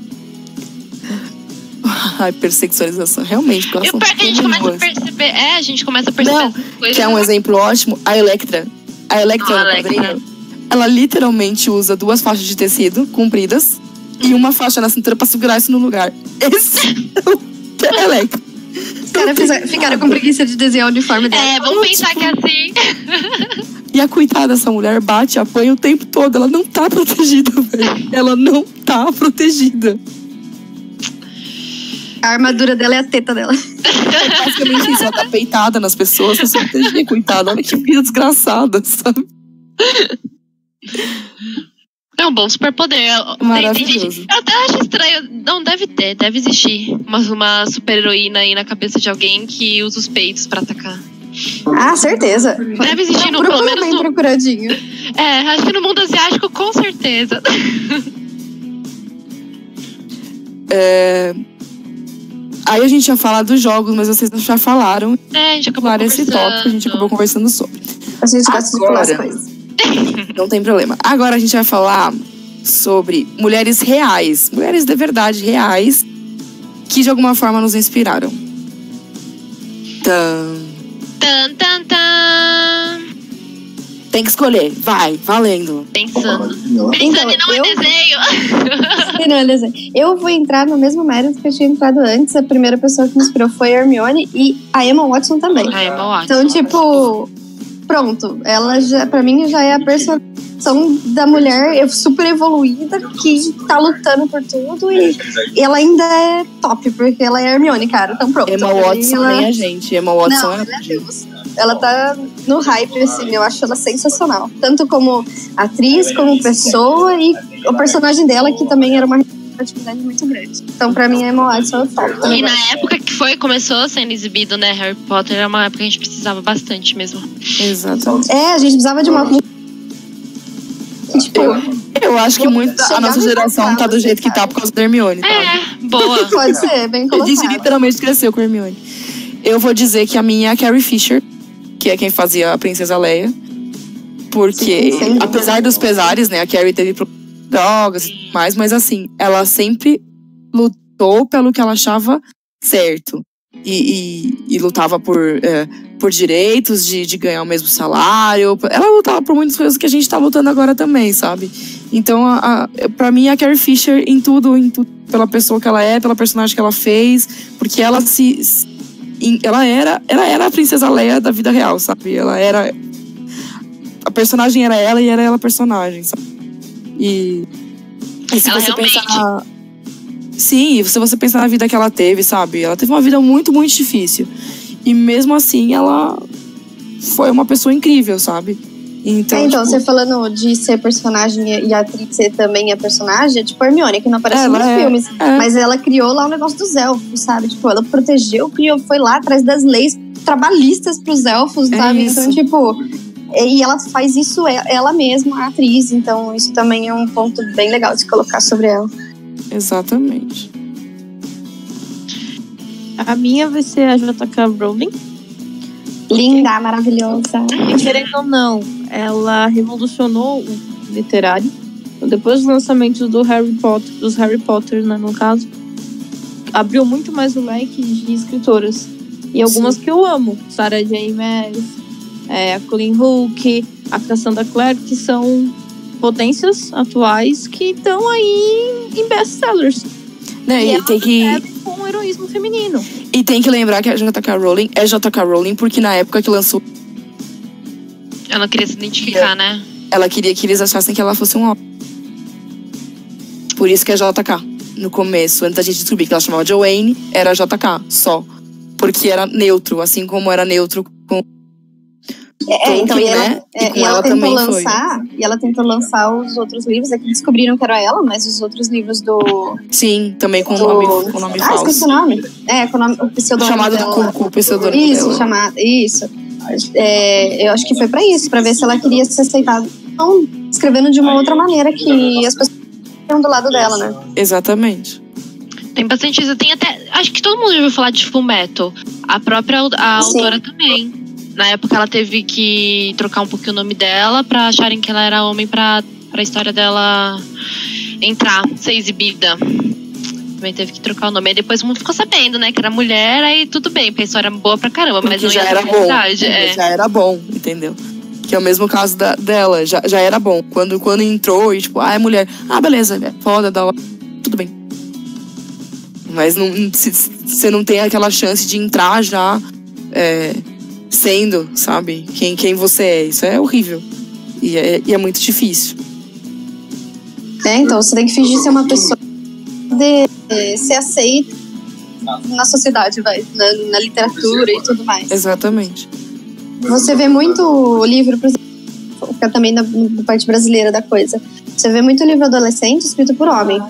A hipersexualização, realmente. porque elas E o são pior é que a gente começa a perceber. É, a gente começa a perceber Não, coisas. Que é um exemplo ótimo, a Electra. A Electra Ah, no Electra. quadrinho, ela literalmente usa duas faixas de tecido compridas e uma faixa na cintura pra segurar isso no lugar. Esse é o que é. Os caras ficaram com preguiça de desenhar o uniforme dela. É, vamos pensar que é assim. E a coitada dessa mulher bate, apanha o tempo todo. Ela não tá protegida, velho. Ela não tá protegida. A armadura dela é a teta dela. É basicamente isso. Ela tá peitada nas pessoas pra se proteger, coitada. Olha que vida desgraçada, sabe? É um bom superpoder. Tem- tem gente- Maravilhoso. Eu até acho estranho. Não, deve ter, deve existir uma, uma super-heroína aí na cabeça de alguém que usa os peitos pra atacar. Ah, certeza. Deve existir, no, pelo menos bem no, procuradinho. É, acho que no mundo asiático, com certeza. É... Aí a gente ia falar dos jogos, mas vocês já falaram. É, a gente acabou Claro, esse conversando. tópico a gente acabou conversando sobre. A gente gosta de pular as coisas. Não tem problema. Agora a gente vai falar sobre mulheres reais, mulheres de verdade reais, que de alguma forma nos inspiraram. Tan. Tan, tan, tan. Tem que escolher, vai, valendo. Pensando. Não. Pensando Então, e não é eu- desenho. Não, olha só. Eu vou entrar no mesmo mérito que eu tinha entrado antes. A primeira pessoa que me inspirou foi a Hermione e a Emma Watson também. Ai, é mal Então, tipo, pronto. Ela já, pra mim, já é a personificação da mulher super evoluída que tá lutando por tudo e ela ainda é top, porque ela é Hermione, cara. Então, pronto. Emma Watson ela... nem a gente. Emma Watson Não, é. ela é Deus. Ela tá no hype, assim, eu acho ela sensacional. Tanto como atriz, como pessoa e o personagem dela, que também era uma representatividade muito grande. Então, pra mim, a Emma Watson é o top. E na época que foi, começou sendo exibido, né, Harry Potter, era uma época que a gente precisava bastante mesmo. Exatamente. É, a gente precisava de uma. Tipo, Eu acho que muito a nossa no geração tá do jeito que tá por causa da Hermione. tá? É, boa. pode ser, bem A gente literalmente cresceu com a Hermione. Eu vou dizer que a minha é a Carrie Fisher, que é quem fazia a Princesa Leia. Porque, Sim, apesar dos pesares, né, a Carrie teve problemas drogas e tudo mais, mas assim, ela sempre lutou pelo que ela achava certo. E, e- e lutava por, é, por direitos de, de ganhar o mesmo salário. Ela lutava por muitas coisas que a gente tá lutando agora também, sabe? Então, a, a, pra mim, a Carrie Fisher em tudo, em tudo, pela pessoa que ela é, pela personagem que ela fez, porque ela se. se- ela era, ela era a princesa Leia da vida real, sabe? Ela era. A personagem era ela e era ela a personagem, sabe? E. e se Ela você realmente- pensar na. Sim, se você pensar na vida que ela teve, sabe? Ela teve uma vida muito, muito difícil. E mesmo assim, ela foi uma pessoa incrível, sabe? Então, É, então, tipo, você falando de ser personagem e a atriz ser também a personagem, é tipo a Hermione, que não aparece Ela nos é- filmes. é. Mas ela criou lá o negócio dos elfos, sabe? Tipo, ela protegeu, criou, foi lá atrás das leis trabalhistas pros elfos, É sabe? isso. Então, tipo. E ela faz isso ela mesma, a atriz. Então, isso também é um ponto bem legal de colocar sobre ela. Exatamente. A minha vai ser a JK Rowling. Linda, maravilhosa. E querendo ou não, ela revolucionou o literário. Depois dos lançamentos do Harry Potter, dos Harry Potter, né, no caso, abriu muito mais o leque de escritoras. E algumas que eu amo. Sarah J. Maas, é, a Colleen Hook, a Cassandra Clare, que são potências atuais que estão aí em best-sellers. Né, E e, ela tem que, com heroísmo feminino. e tem que lembrar que a JK Rowling é JK Rowling porque na época que lançou, não queria se identificar, né? ela queria que eles achassem que ela fosse um homem. Por isso que é JK. No começo, antes da gente descobrir que ela chamava Joanne, era JK, só. Porque era neutro, assim como era neutro com, É, então, Tolkien, e ela, né? é, e e ela ela tentou também foi. lançar, e ela tentou lançar os outros livros, é que descobriram que era ela, mas os outros livros do. Sim, também com o do... nome, com o nome ah, esqueci falso. o nome. É, com o nome, o pseudônimo Chamado do dela. Cuco, o pseudônimo Isso, dela. chamado, isso. É, eu acho que foi pra isso, pra ver se ela queria ser aceitada. Não, escrevendo de uma outra maneira que as pessoas estão do lado dela, né? Exatamente. Tem bastante isso. Tem até. Acho que todo mundo já ouviu falar de Fullmetal. A própria a Sim. autora também. Na época ela teve que trocar um pouquinho o nome dela pra acharem que ela era homem pra, pra história dela entrar, ser exibida. Também teve que trocar o nome. Aí depois o mundo ficou sabendo, né? Que era mulher, aí tudo bem, porque a história era boa pra caramba, mas Porque não já era bom. verdade. É. Já era bom, entendeu? Que é o mesmo caso da- dela, já, já era bom. Quando, quando entrou e, tipo, ah, é mulher. Ah, beleza, é foda, da hora. Tudo bem. Mas não, se- se- você não tem aquela chance de entrar já é, sendo, sabe? Quem, quem você é. Isso é horrível. E é, e é muito difícil. É, então você tem que fingir ser uma pessoa de ser aceita na sociedade, vai, na, na literatura e tudo mais. Exatamente. Você vê muito livro, por exemplo, fica também da, da parte brasileira da coisa. Você vê muito livro adolescente escrito por homem.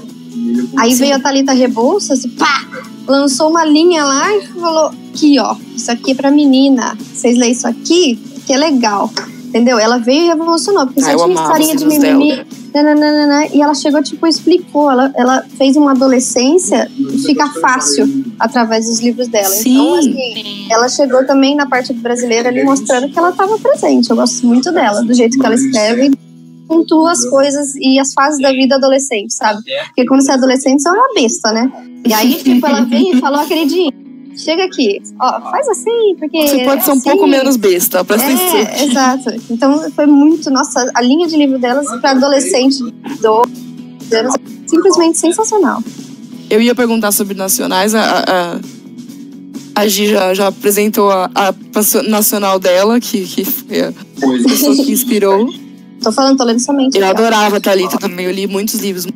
Aí veio a Thalita Rebouças e pá! Lançou uma linha lá e falou: aqui, ó, isso aqui é pra menina. Vocês leem isso aqui, que é legal. Entendeu? Ela veio e revolucionou, porque Ah, só eu tinha historinha de mimimi. nananana, e ela chegou, tipo, explicou. Ela, ela fez uma adolescência ficar fácil através dos livros dela. Então, Sim. assim, Sim. ela chegou também na parte brasileira ali mostrando que ela estava presente. Eu gosto muito dela, do jeito que ela escreve. Pontua as coisas e as fases da vida adolescente, sabe? Porque quando você é adolescente, você é uma besta, né? E aí, tipo, ela vem e falou, acredite, chega aqui, ó, faz assim, porque. Você pode é ser um pouco assim. menos besta, presta atenção. É, exato. Então foi muito, nossa, a linha de livro delas para adolescente do anos é simplesmente sensacional. Eu ia perguntar sobre nacionais, a, a, a- a Gi já, já apresentou a, a nacional dela, que, que foi a pessoa que inspirou. Tô falando, tô lendo somente. Eu ó. adorava a Thalita também, eu li muitos livros.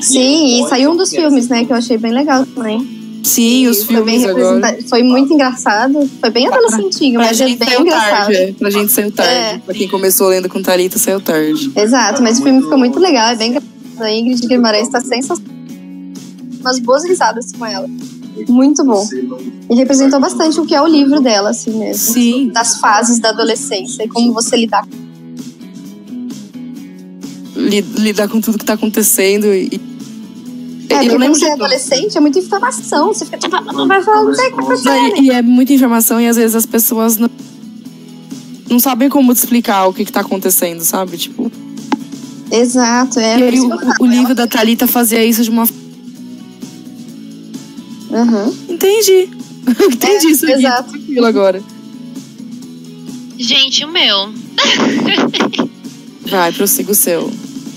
Sim, e saiu um dos filmes, né, que eu achei bem legal também. Sim, os foi filmes agora. representa- Foi muito engraçado. Foi bem adolescentinho, mas é bem engraçado. tarde, é. Pra gente saiu tarde. É. Pra quem começou lendo com Thalita, saiu tarde. Exato, mas o filme ficou muito legal, é bem engraçado. A Ingrid Guimarães tá sensacional. Umas boas risadas com ela. Muito bom. E representou bastante o que é o livro dela, assim mesmo. Sim. Das fases da adolescência e como você lidar com Li- lidar com tudo que tá acontecendo e. É, eu porque lembro quando você é adolescente, é muita informação. Você fica tipo, não vai falar, não sei o que tá acontecendo. E, é muita informação e às vezes as pessoas não, não sabem como te explicar o que, que tá acontecendo, sabe? Tipo, Exato, é. e aí o, o livro da Thalita fazia isso de uma. Uhum. Entendi. Entendi isso aqui. exato. Tranquilo agora. Gente, o meu. Vai, prossiga o seu.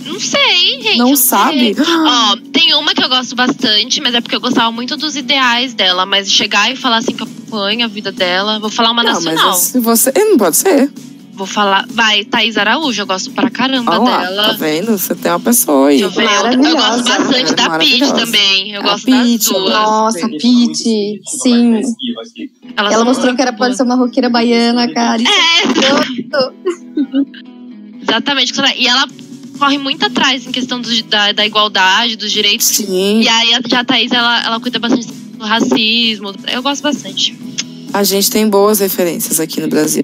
Não sei, gente. não sei. sabe? Ó, tem uma que eu gosto bastante, mas é porque eu gostava muito dos ideais dela. Mas chegar e falar assim que eu acompanho a vida dela. Vou falar uma Não, nacional. mas se você. Não pode ser. Vou falar. Vai, Thaís Araújo, eu gosto pra caramba Olha lá, dela. tá vendo? Você tem uma pessoa aí. Deixa eu ver, eu, gosto bastante da Maravilhosa. também. Eu A gosto Peach, das duas. Nossa, Pete, sim. Ela são mostrou que era pode ser uma roqueira baiana, cara. Isso É, exatamente. E ela corre muito atrás em questão do- da, da igualdade, dos direitos. Sim. E aí a, já a Thaís, ela, ela cuida bastante do racismo. Eu gosto bastante. A gente tem boas referências aqui no Brasil.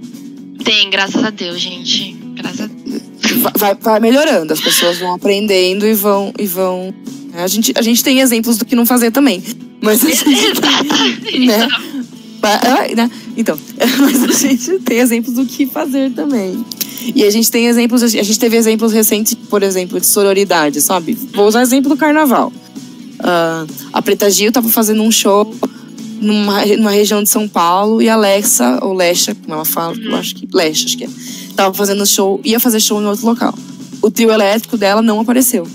Tem, graças a Deus, gente. Graças a Deus. Va- Vai, vai melhorando, as pessoas vão aprendendo e vão. E vão a, gente, a gente tem exemplos do que não fazer também. Mas a gente, Exatamente. né? Ah, né? Então, mas a gente tem exemplos do que fazer também. E a gente tem exemplos, a gente teve exemplos recentes, por exemplo, de sororidade, sabe? Vou usar exemplo do carnaval. Ah, a Preta Gil tava fazendo um show numa, numa região de São Paulo e a Alexa, ou Lecha, como ela fala, eu acho que. Lecha, acho que é. Tava fazendo show, ia fazer show em outro local. O trio elétrico dela não apareceu.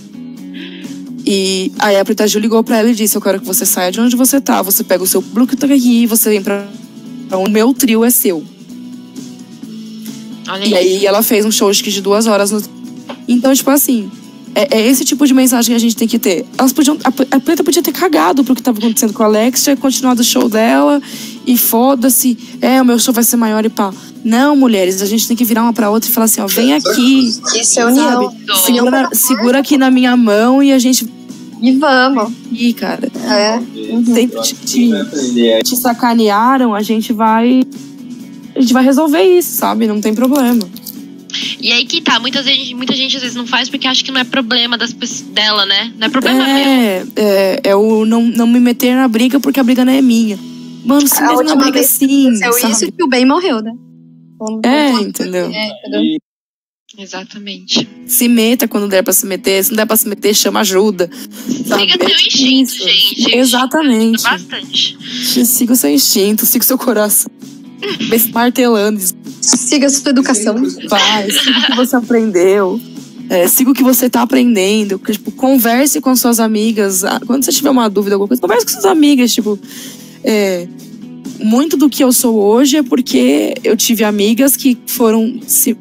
E aí a Preta Gil ligou pra ela e disse: Eu quero que você saia de onde você tá. Você pega o seu público que tá aqui e você vem pra, o meu trio é seu. Olha E isso. aí ela fez um show de duas horas. No... Então, tipo assim, É, é esse tipo de mensagem que a gente tem que ter. Elas podiam, a, a Preta podia ter cagado pro que tava acontecendo com a Alex, tinha continuado o show dela e foda-se. É, o meu show vai ser maior e pá. Não, mulheres, a gente tem que virar uma pra outra e falar assim, ó, vem aqui. Isso é união. Segura, segura aqui na minha mão e a gente. E vamos. Ih, cara. É. Sempre te, te, te sacanearam, a gente vai. A gente vai resolver isso, sabe? Não tem problema. E aí que tá, muita gente, muita gente às vezes não faz porque acha que não é problema das, dela, né? Não é problema meu. É, é, é o não, não me meter na briga porque a briga não é minha. Mano, se mete na briga vez sim. Sabe? isso que o bem morreu, né? É, entendeu? É, entendeu? Exatamente. Se meta quando der pra se meter. Se não der pra se meter, chama ajuda. Siga É seu instinto, gente. Exatamente. Bastante. Siga o seu instinto, siga o seu coração. Martelando, Siga a sua educação. faz, siga o que você aprendeu. É, siga o que você tá aprendendo. Tipo, converse com suas amigas. Ah, Quando você tiver uma dúvida, alguma coisa, converse com suas amigas. Tipo, é, muito do que eu sou hoje é porque eu tive amigas que foram se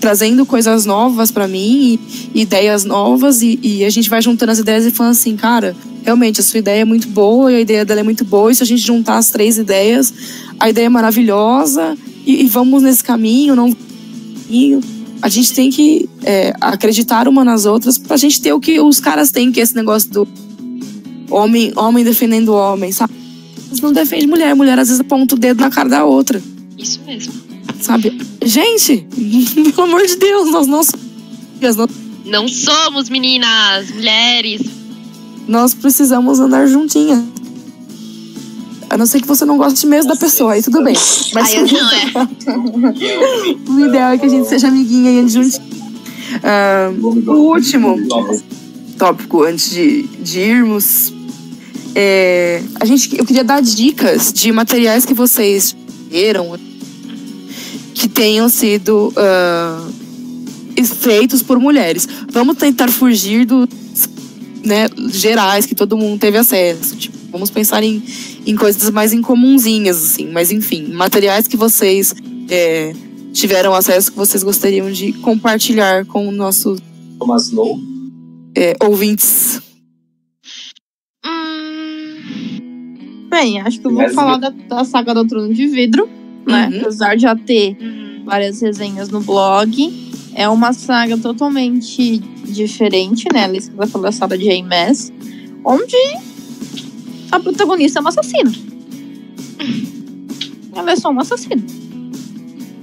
trazendo coisas novas pra mim, e, ideias novas, e, e a gente vai juntando as ideias e falando assim, cara, realmente a sua ideia é muito boa e a ideia dela é muito boa, e se a gente juntar as três ideias, a ideia é maravilhosa, e, e vamos nesse caminho, não. A gente tem que é, acreditar uma nas outras pra gente ter o que os caras têm, que é esse negócio do homem, homem defendendo homem, sabe? Não defende mulher, mulher às vezes aponta o dedo na cara da outra, Isso mesmo. sabe? Gente, pelo amor de Deus, nós não somos nós- Não somos meninas, mulheres. Nós precisamos andar juntinhas. A não ser que você não goste mesmo da pessoa, aí tudo bem. Mas eu Não é. o ideal é que a gente seja amiguinha e ande juntinho. Ah, o último tópico antes de, de irmos. É, a gente, eu queria dar dicas de materiais que vocês leram que tenham sido ah, feitos por mulheres. Vamos tentar fugir dos né, gerais que todo mundo teve acesso. Tipo, vamos pensar em, em coisas mais incomunzinhas, assim. Mas enfim, materiais que vocês é, tiveram acesso que vocês gostariam de compartilhar com nossos Thomas Snow. é, ouvintes. Hum, Bem, acho que eu vou Mas- falar da, da saga do Trono de Vidro, né? Uhum. Apesar de já ter hum. várias resenhas no blog. É uma saga totalmente diferente, né? Ela escrita pela Sarah J. Maas, onde a protagonista é uma assassina. Ela é só uma assassina.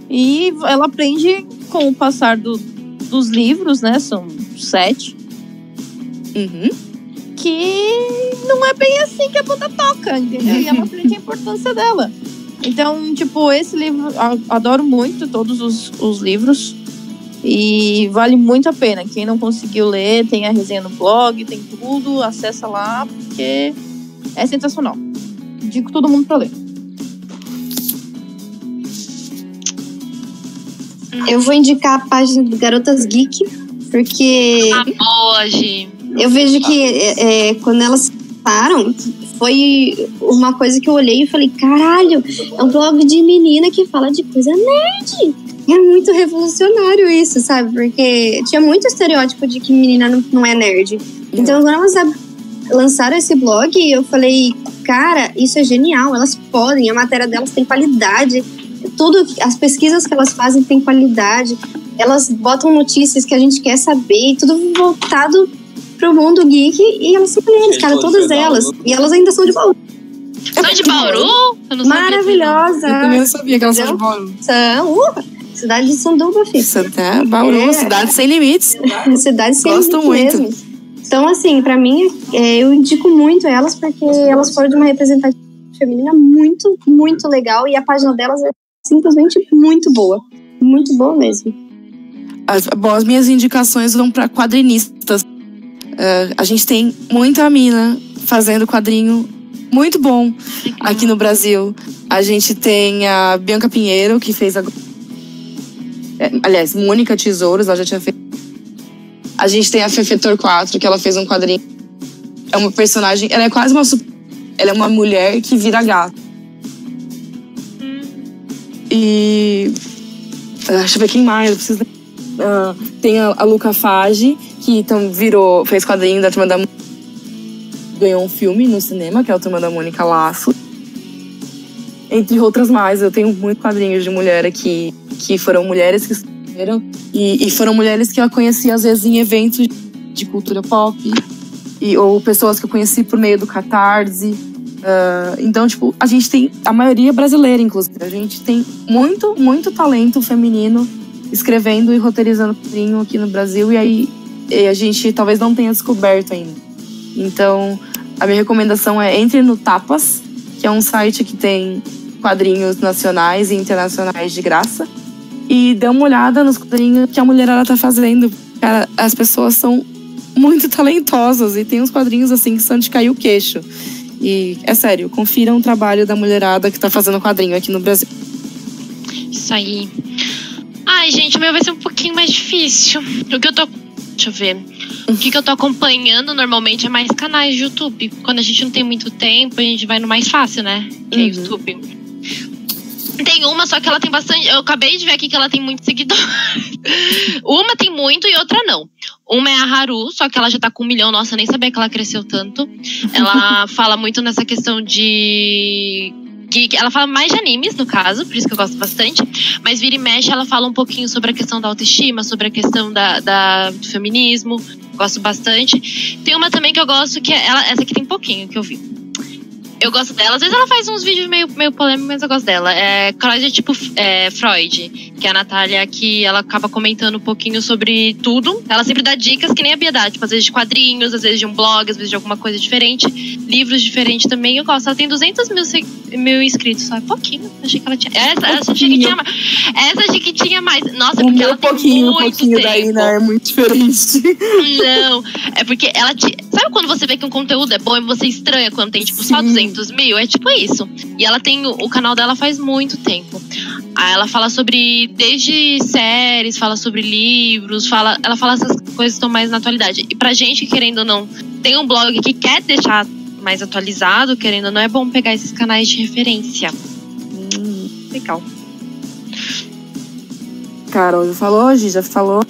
E ela aprende com o passar do- dos livros, né? São sete. Uhum. que não é bem assim que a banda toca, entendeu? E ela aprende a importância dela. Então, tipo, esse livro, a- adoro muito todos os, os livros. E vale muito a pena. Quem não conseguiu ler, tem a resenha no blog, tem tudo, acessa lá, porque é sensacional. Digo todo mundo pra ler. Eu vou indicar a página do Garotas Geek, porque boa, Gi. eu vejo que é, é, quando elas param, foi uma coisa que eu olhei e falei, caralho, é um blog de menina que fala de coisa nerd. É muito revolucionário isso, sabe? Porque tinha muito estereótipo de que menina não, não é nerd. Então, quando elas lançaram esse blog, eu falei, cara, isso é genial, elas podem, a matéria delas tem qualidade, tudo, as pesquisas que elas fazem tem qualidade, elas botam notícias que a gente quer saber, tudo voltado pro mundo geek e elas são mulheres, cara, todas elas. E elas ainda são de Bauru. São de Bauru? Eu não sabia Maravilhosa! Eu também não sabia que elas são de? Bauru. São, uh, cidade de Sanduba, filho. Santa Bauru, É. cidade sem limites. Cidade sem Gosto limites muito. mesmo. Então, assim, pra mim, é, eu indico muito elas porque elas foram de uma representatividade feminina muito, muito legal e a página delas é simplesmente muito boa. Muito boa mesmo. As, bom, as minhas indicações vão para quadrinistas. É, a gente tem muita mina fazendo quadrinho muito bom aqui no Brasil. A gente tem a Bianca Pinheiro, que fez a. é, aliás, Mônica Tesouros, ela já tinha feito. A gente tem a Fefe Torquato, que ela fez um quadrinho. É uma personagem. Ela é quase uma. Ela é uma mulher que vira gato. E. ah, Deixa eu ver quem mais. Eu preciso... Ah, tem a, a Luca Fage, que então, virou, fez quadrinho da Turma da Mônica. Ganhou um filme no cinema, que é a Turma da Mônica Laço. Entre outras mais, eu tenho muitos quadrinhos de mulher aqui, que foram mulheres que escreveram. E, e foram mulheres que eu conheci, às vezes, em eventos de cultura pop. E, ou pessoas que eu conheci por meio do Catarse. Uh, então, tipo, a gente tem a maioria brasileira, inclusive. A gente tem muito, muito talento feminino escrevendo e roteirizando quadrinho aqui no Brasil. E aí e a gente talvez não tenha descoberto ainda. Então, a minha recomendação é entre no Tapas, que é um site que tem quadrinhos nacionais e internacionais de graça. E dê uma olhada nos quadrinhos que a mulherada tá fazendo. Cara, as pessoas são muito talentosas e tem uns quadrinhos assim que são de cair o queixo. E é sério, confiram o trabalho da mulherada que tá fazendo quadrinho aqui no Brasil. Isso aí. Ai, gente, o meu vai ser um pouquinho mais difícil. O que eu tô. Deixa eu ver. O que, que eu tô acompanhando normalmente é mais canais de YouTube. Quando a gente não tem muito tempo, a gente vai no mais fácil, né? Que é Uhum. YouTube. Tem uma, só que ela tem bastante. Eu acabei de ver aqui que ela tem muitos seguidores. uma tem muito e outra não. Uma é a Haru, só que ela já tá com um milhão. Nossa, nem sabia que ela cresceu tanto. Ela fala muito nessa questão de. geek. Ela fala mais de animes, no caso, por isso que eu gosto bastante. Mas vira e mexe, ela fala um pouquinho sobre a questão da autoestima, sobre a questão da, da- do feminismo. Gosto bastante. Tem uma também que eu gosto, que é ela, essa aqui tem pouquinho que eu vi. Eu gosto dela. Às vezes ela faz uns vídeos meio, meio polêmicos, mas eu gosto dela. É Freud, tipo é, Freud, que é a Natália, que ela acaba comentando um pouquinho sobre tudo. Ela sempre dá dicas que nem a Bia dá, tipo, às vezes de quadrinhos, às vezes de um blog, às vezes de alguma coisa diferente. Livros diferentes também, eu gosto. Ela tem 200 mil, mil inscritos, só é pouquinho. Achei que ela tinha. Essa, essa achei que tinha mais. Essa achei que tinha mais. Nossa, O porque ela tem pouquinho, o muito pouquinho tempo. da Ina é muito diferente. Não, é porque ela te. Sabe quando você vê que um conteúdo é bom e você estranha quando tem, tipo, só Sim. 200 mil? É tipo isso. E ela tem. O canal dela faz muito tempo. Aí ela fala sobre. Desde séries, fala sobre livros, fala, ela fala essas coisas que estão mais na atualidade. E pra gente, querendo ou não, tem um blog que quer deixar mais atualizado, querendo ou não, é bom pegar esses canais de referência. Hum, legal. Carol já falou, Gi já falou.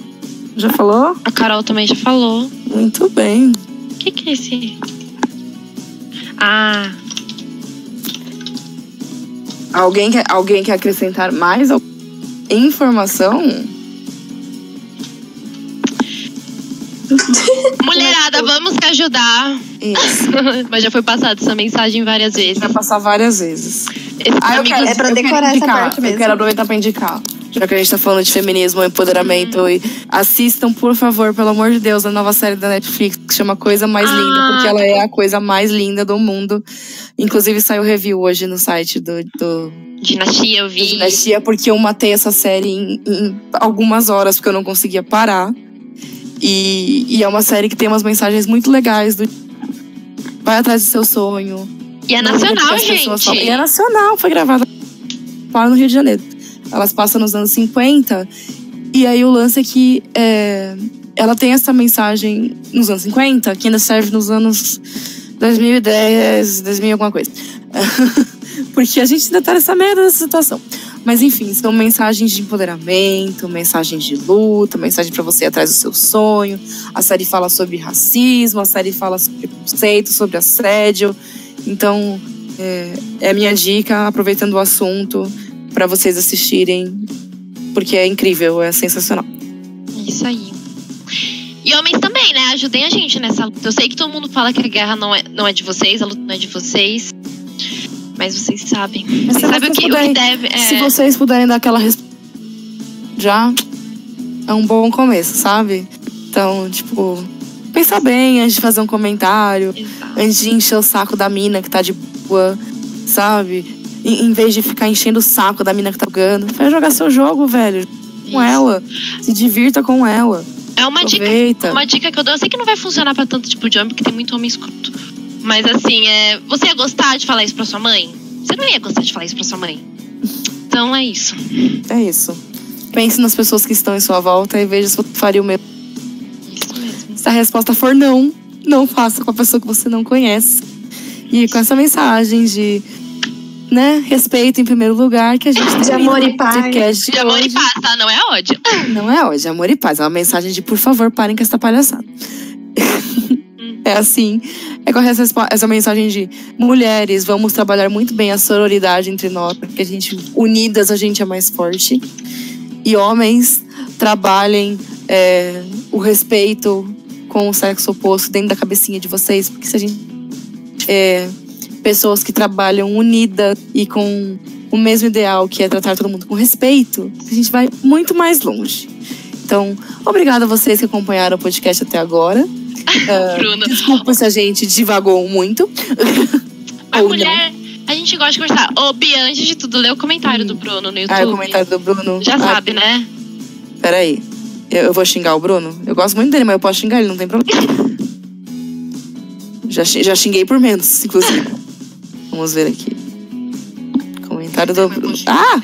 Já falou? A Carol também já falou. Muito bem. O que, que é esse? Ah. Alguém quer, alguém quer acrescentar mais informação? Mulherada, vamos te ajudar. Isso. Mas já foi passada essa mensagem várias vezes. Vai passar várias vezes. Esses Ah, amigos- quero, É pra decorar essa indicar, parte mesmo. Eu quero aproveitar pra indicar. Já que a gente tá falando de feminismo, empoderamento. E assistam, por favor, pelo amor de Deus, a nova série da Netflix que chama Coisa Mais Ah. Linda, porque ela é a coisa mais linda do mundo. Inclusive saiu review hoje no site do, do, Dinastia, eu vi. Dinastia, porque eu matei essa série em, em algumas horas, porque eu não conseguia parar. E, e é uma série que tem umas mensagens muito legais do vai atrás do seu sonho. E é nacional, gente. falam. E é nacional, foi gravada lá no Rio de Janeiro. Elas passam nos anos 50. E aí o lance é que é, ela tem essa mensagem nos anos 50, que ainda serve nos anos 2010, 2000 e alguma coisa. Porque a gente ainda tá nessa merda dessa situação. Mas enfim, são mensagens de empoderamento, mensagens de luta, mensagem pra você ir atrás do seu sonho. A série fala sobre racismo, a série fala sobre preconceito, sobre assédio. Então, é, é a minha dica, aproveitando o assunto, pra vocês assistirem, porque é incrível, é sensacional. Isso aí. E homens também, né? Ajudem a gente nessa luta. Eu sei que todo mundo fala que a guerra não é, não é de vocês, a luta não é de vocês. Mas vocês sabem. Mas Vocês sabem o que, o que puderem- deve. É, Se vocês puderem dar aquela resposta, já é um bom começo, sabe? Então, tipo, pensa bem antes de fazer um comentário, Exato. antes de encher o saco da mina que tá de boa, sabe? Em, em vez de ficar enchendo o saco da mina que tá jogando, vai jogar seu jogo, velho. Com Isso. ela. Se divirta com ela. É uma dica Aproveita. Uma dica que eu dou, eu sei que não vai funcionar pra tanto tipo de homem, porque tem muito homem escroto. Mas assim, é, você ia gostar de falar isso pra sua mãe? Você não ia gostar de falar isso pra sua mãe. Então é isso. É isso. Pense nas pessoas que estão em sua volta e veja se você faria o mesmo. Isso mesmo. Se a resposta for não, não faça com a pessoa que você não conhece. E com essa mensagem de né? Respeito em primeiro lugar, que a gente De termina amor e paz. podcast De amor e paz, tá? Não é ódio. Não é hoje, é amor e paz. É uma mensagem de por favor, parem com essa palhaçada. é assim. É com essa, essa mensagem de mulheres, vamos trabalhar muito bem a sororidade entre nós, porque a gente, unidas, a gente é mais forte. E homens, trabalhem é, o respeito com o sexo oposto dentro da cabecinha de vocês, porque se a gente. É, pessoas que trabalham unidas e com o mesmo ideal, que é tratar todo mundo com respeito, a gente vai muito mais longe. Então, obrigada a vocês que acompanharam o podcast até agora. Bruno. desculpa se a gente divagou muito. Mas Ou mulher, a gente gosta de conversar. Ô, Bia, antes de tudo, lê o comentário do Bruno no YouTube. Ah, o comentário do Bruno. Já Ah, sabe, né? Peraí. Eu, eu vou xingar o Bruno? Eu gosto muito dele, mas eu posso xingar ele, não tem problema. Já, já xinguei por menos, inclusive. Vamos ver aqui. Comentário do Bruno. Ah!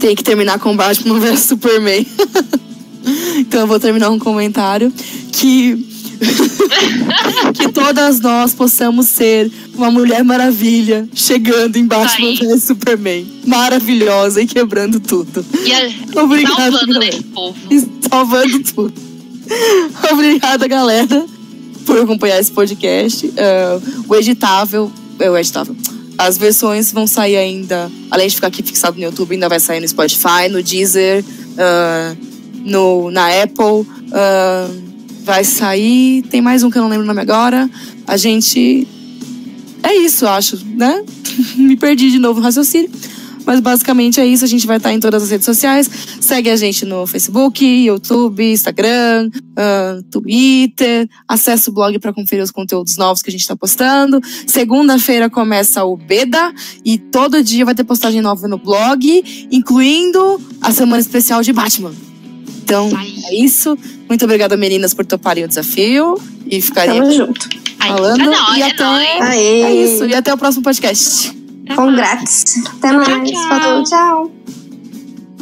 Tem que terminar com Batman vs Superman. então eu vou terminar um comentário que. que todas nós possamos ser uma Mulher Maravilha chegando em Batman vs Superman. Maravilhosa e quebrando tudo. E a, Obrigada, salvando galera. nesse povo. E salvando tudo. Obrigada, galera, por acompanhar esse podcast. Ah, o editável. É o editável. As versões vão sair ainda, além de ficar aqui fixado no YouTube, ainda vai sair no Spotify, no Deezer, ah, no, na Apple. ah, vai sair. Tem mais um que eu não lembro o nome agora. A gente. É isso, acho, né? Me perdi de novo no raciocínio. Mas basicamente é isso. A gente vai estar em todas as redes sociais. Segue a gente no Facebook, YouTube, Instagram, ah, Twitter. Acesse o blog para conferir os conteúdos novos que a gente está postando. Segunda-feira começa o Beda e todo dia vai ter postagem nova no blog, incluindo a semana especial de Batman. Então, é isso. Muito obrigada, meninas, por toparem o desafio e ficarem Tamo aqui junto. Aí, falando. é nóis, e é até nóis. Aê. é isso. E até o próximo podcast. Grátis. Até mais. tchau. Falou, tchau.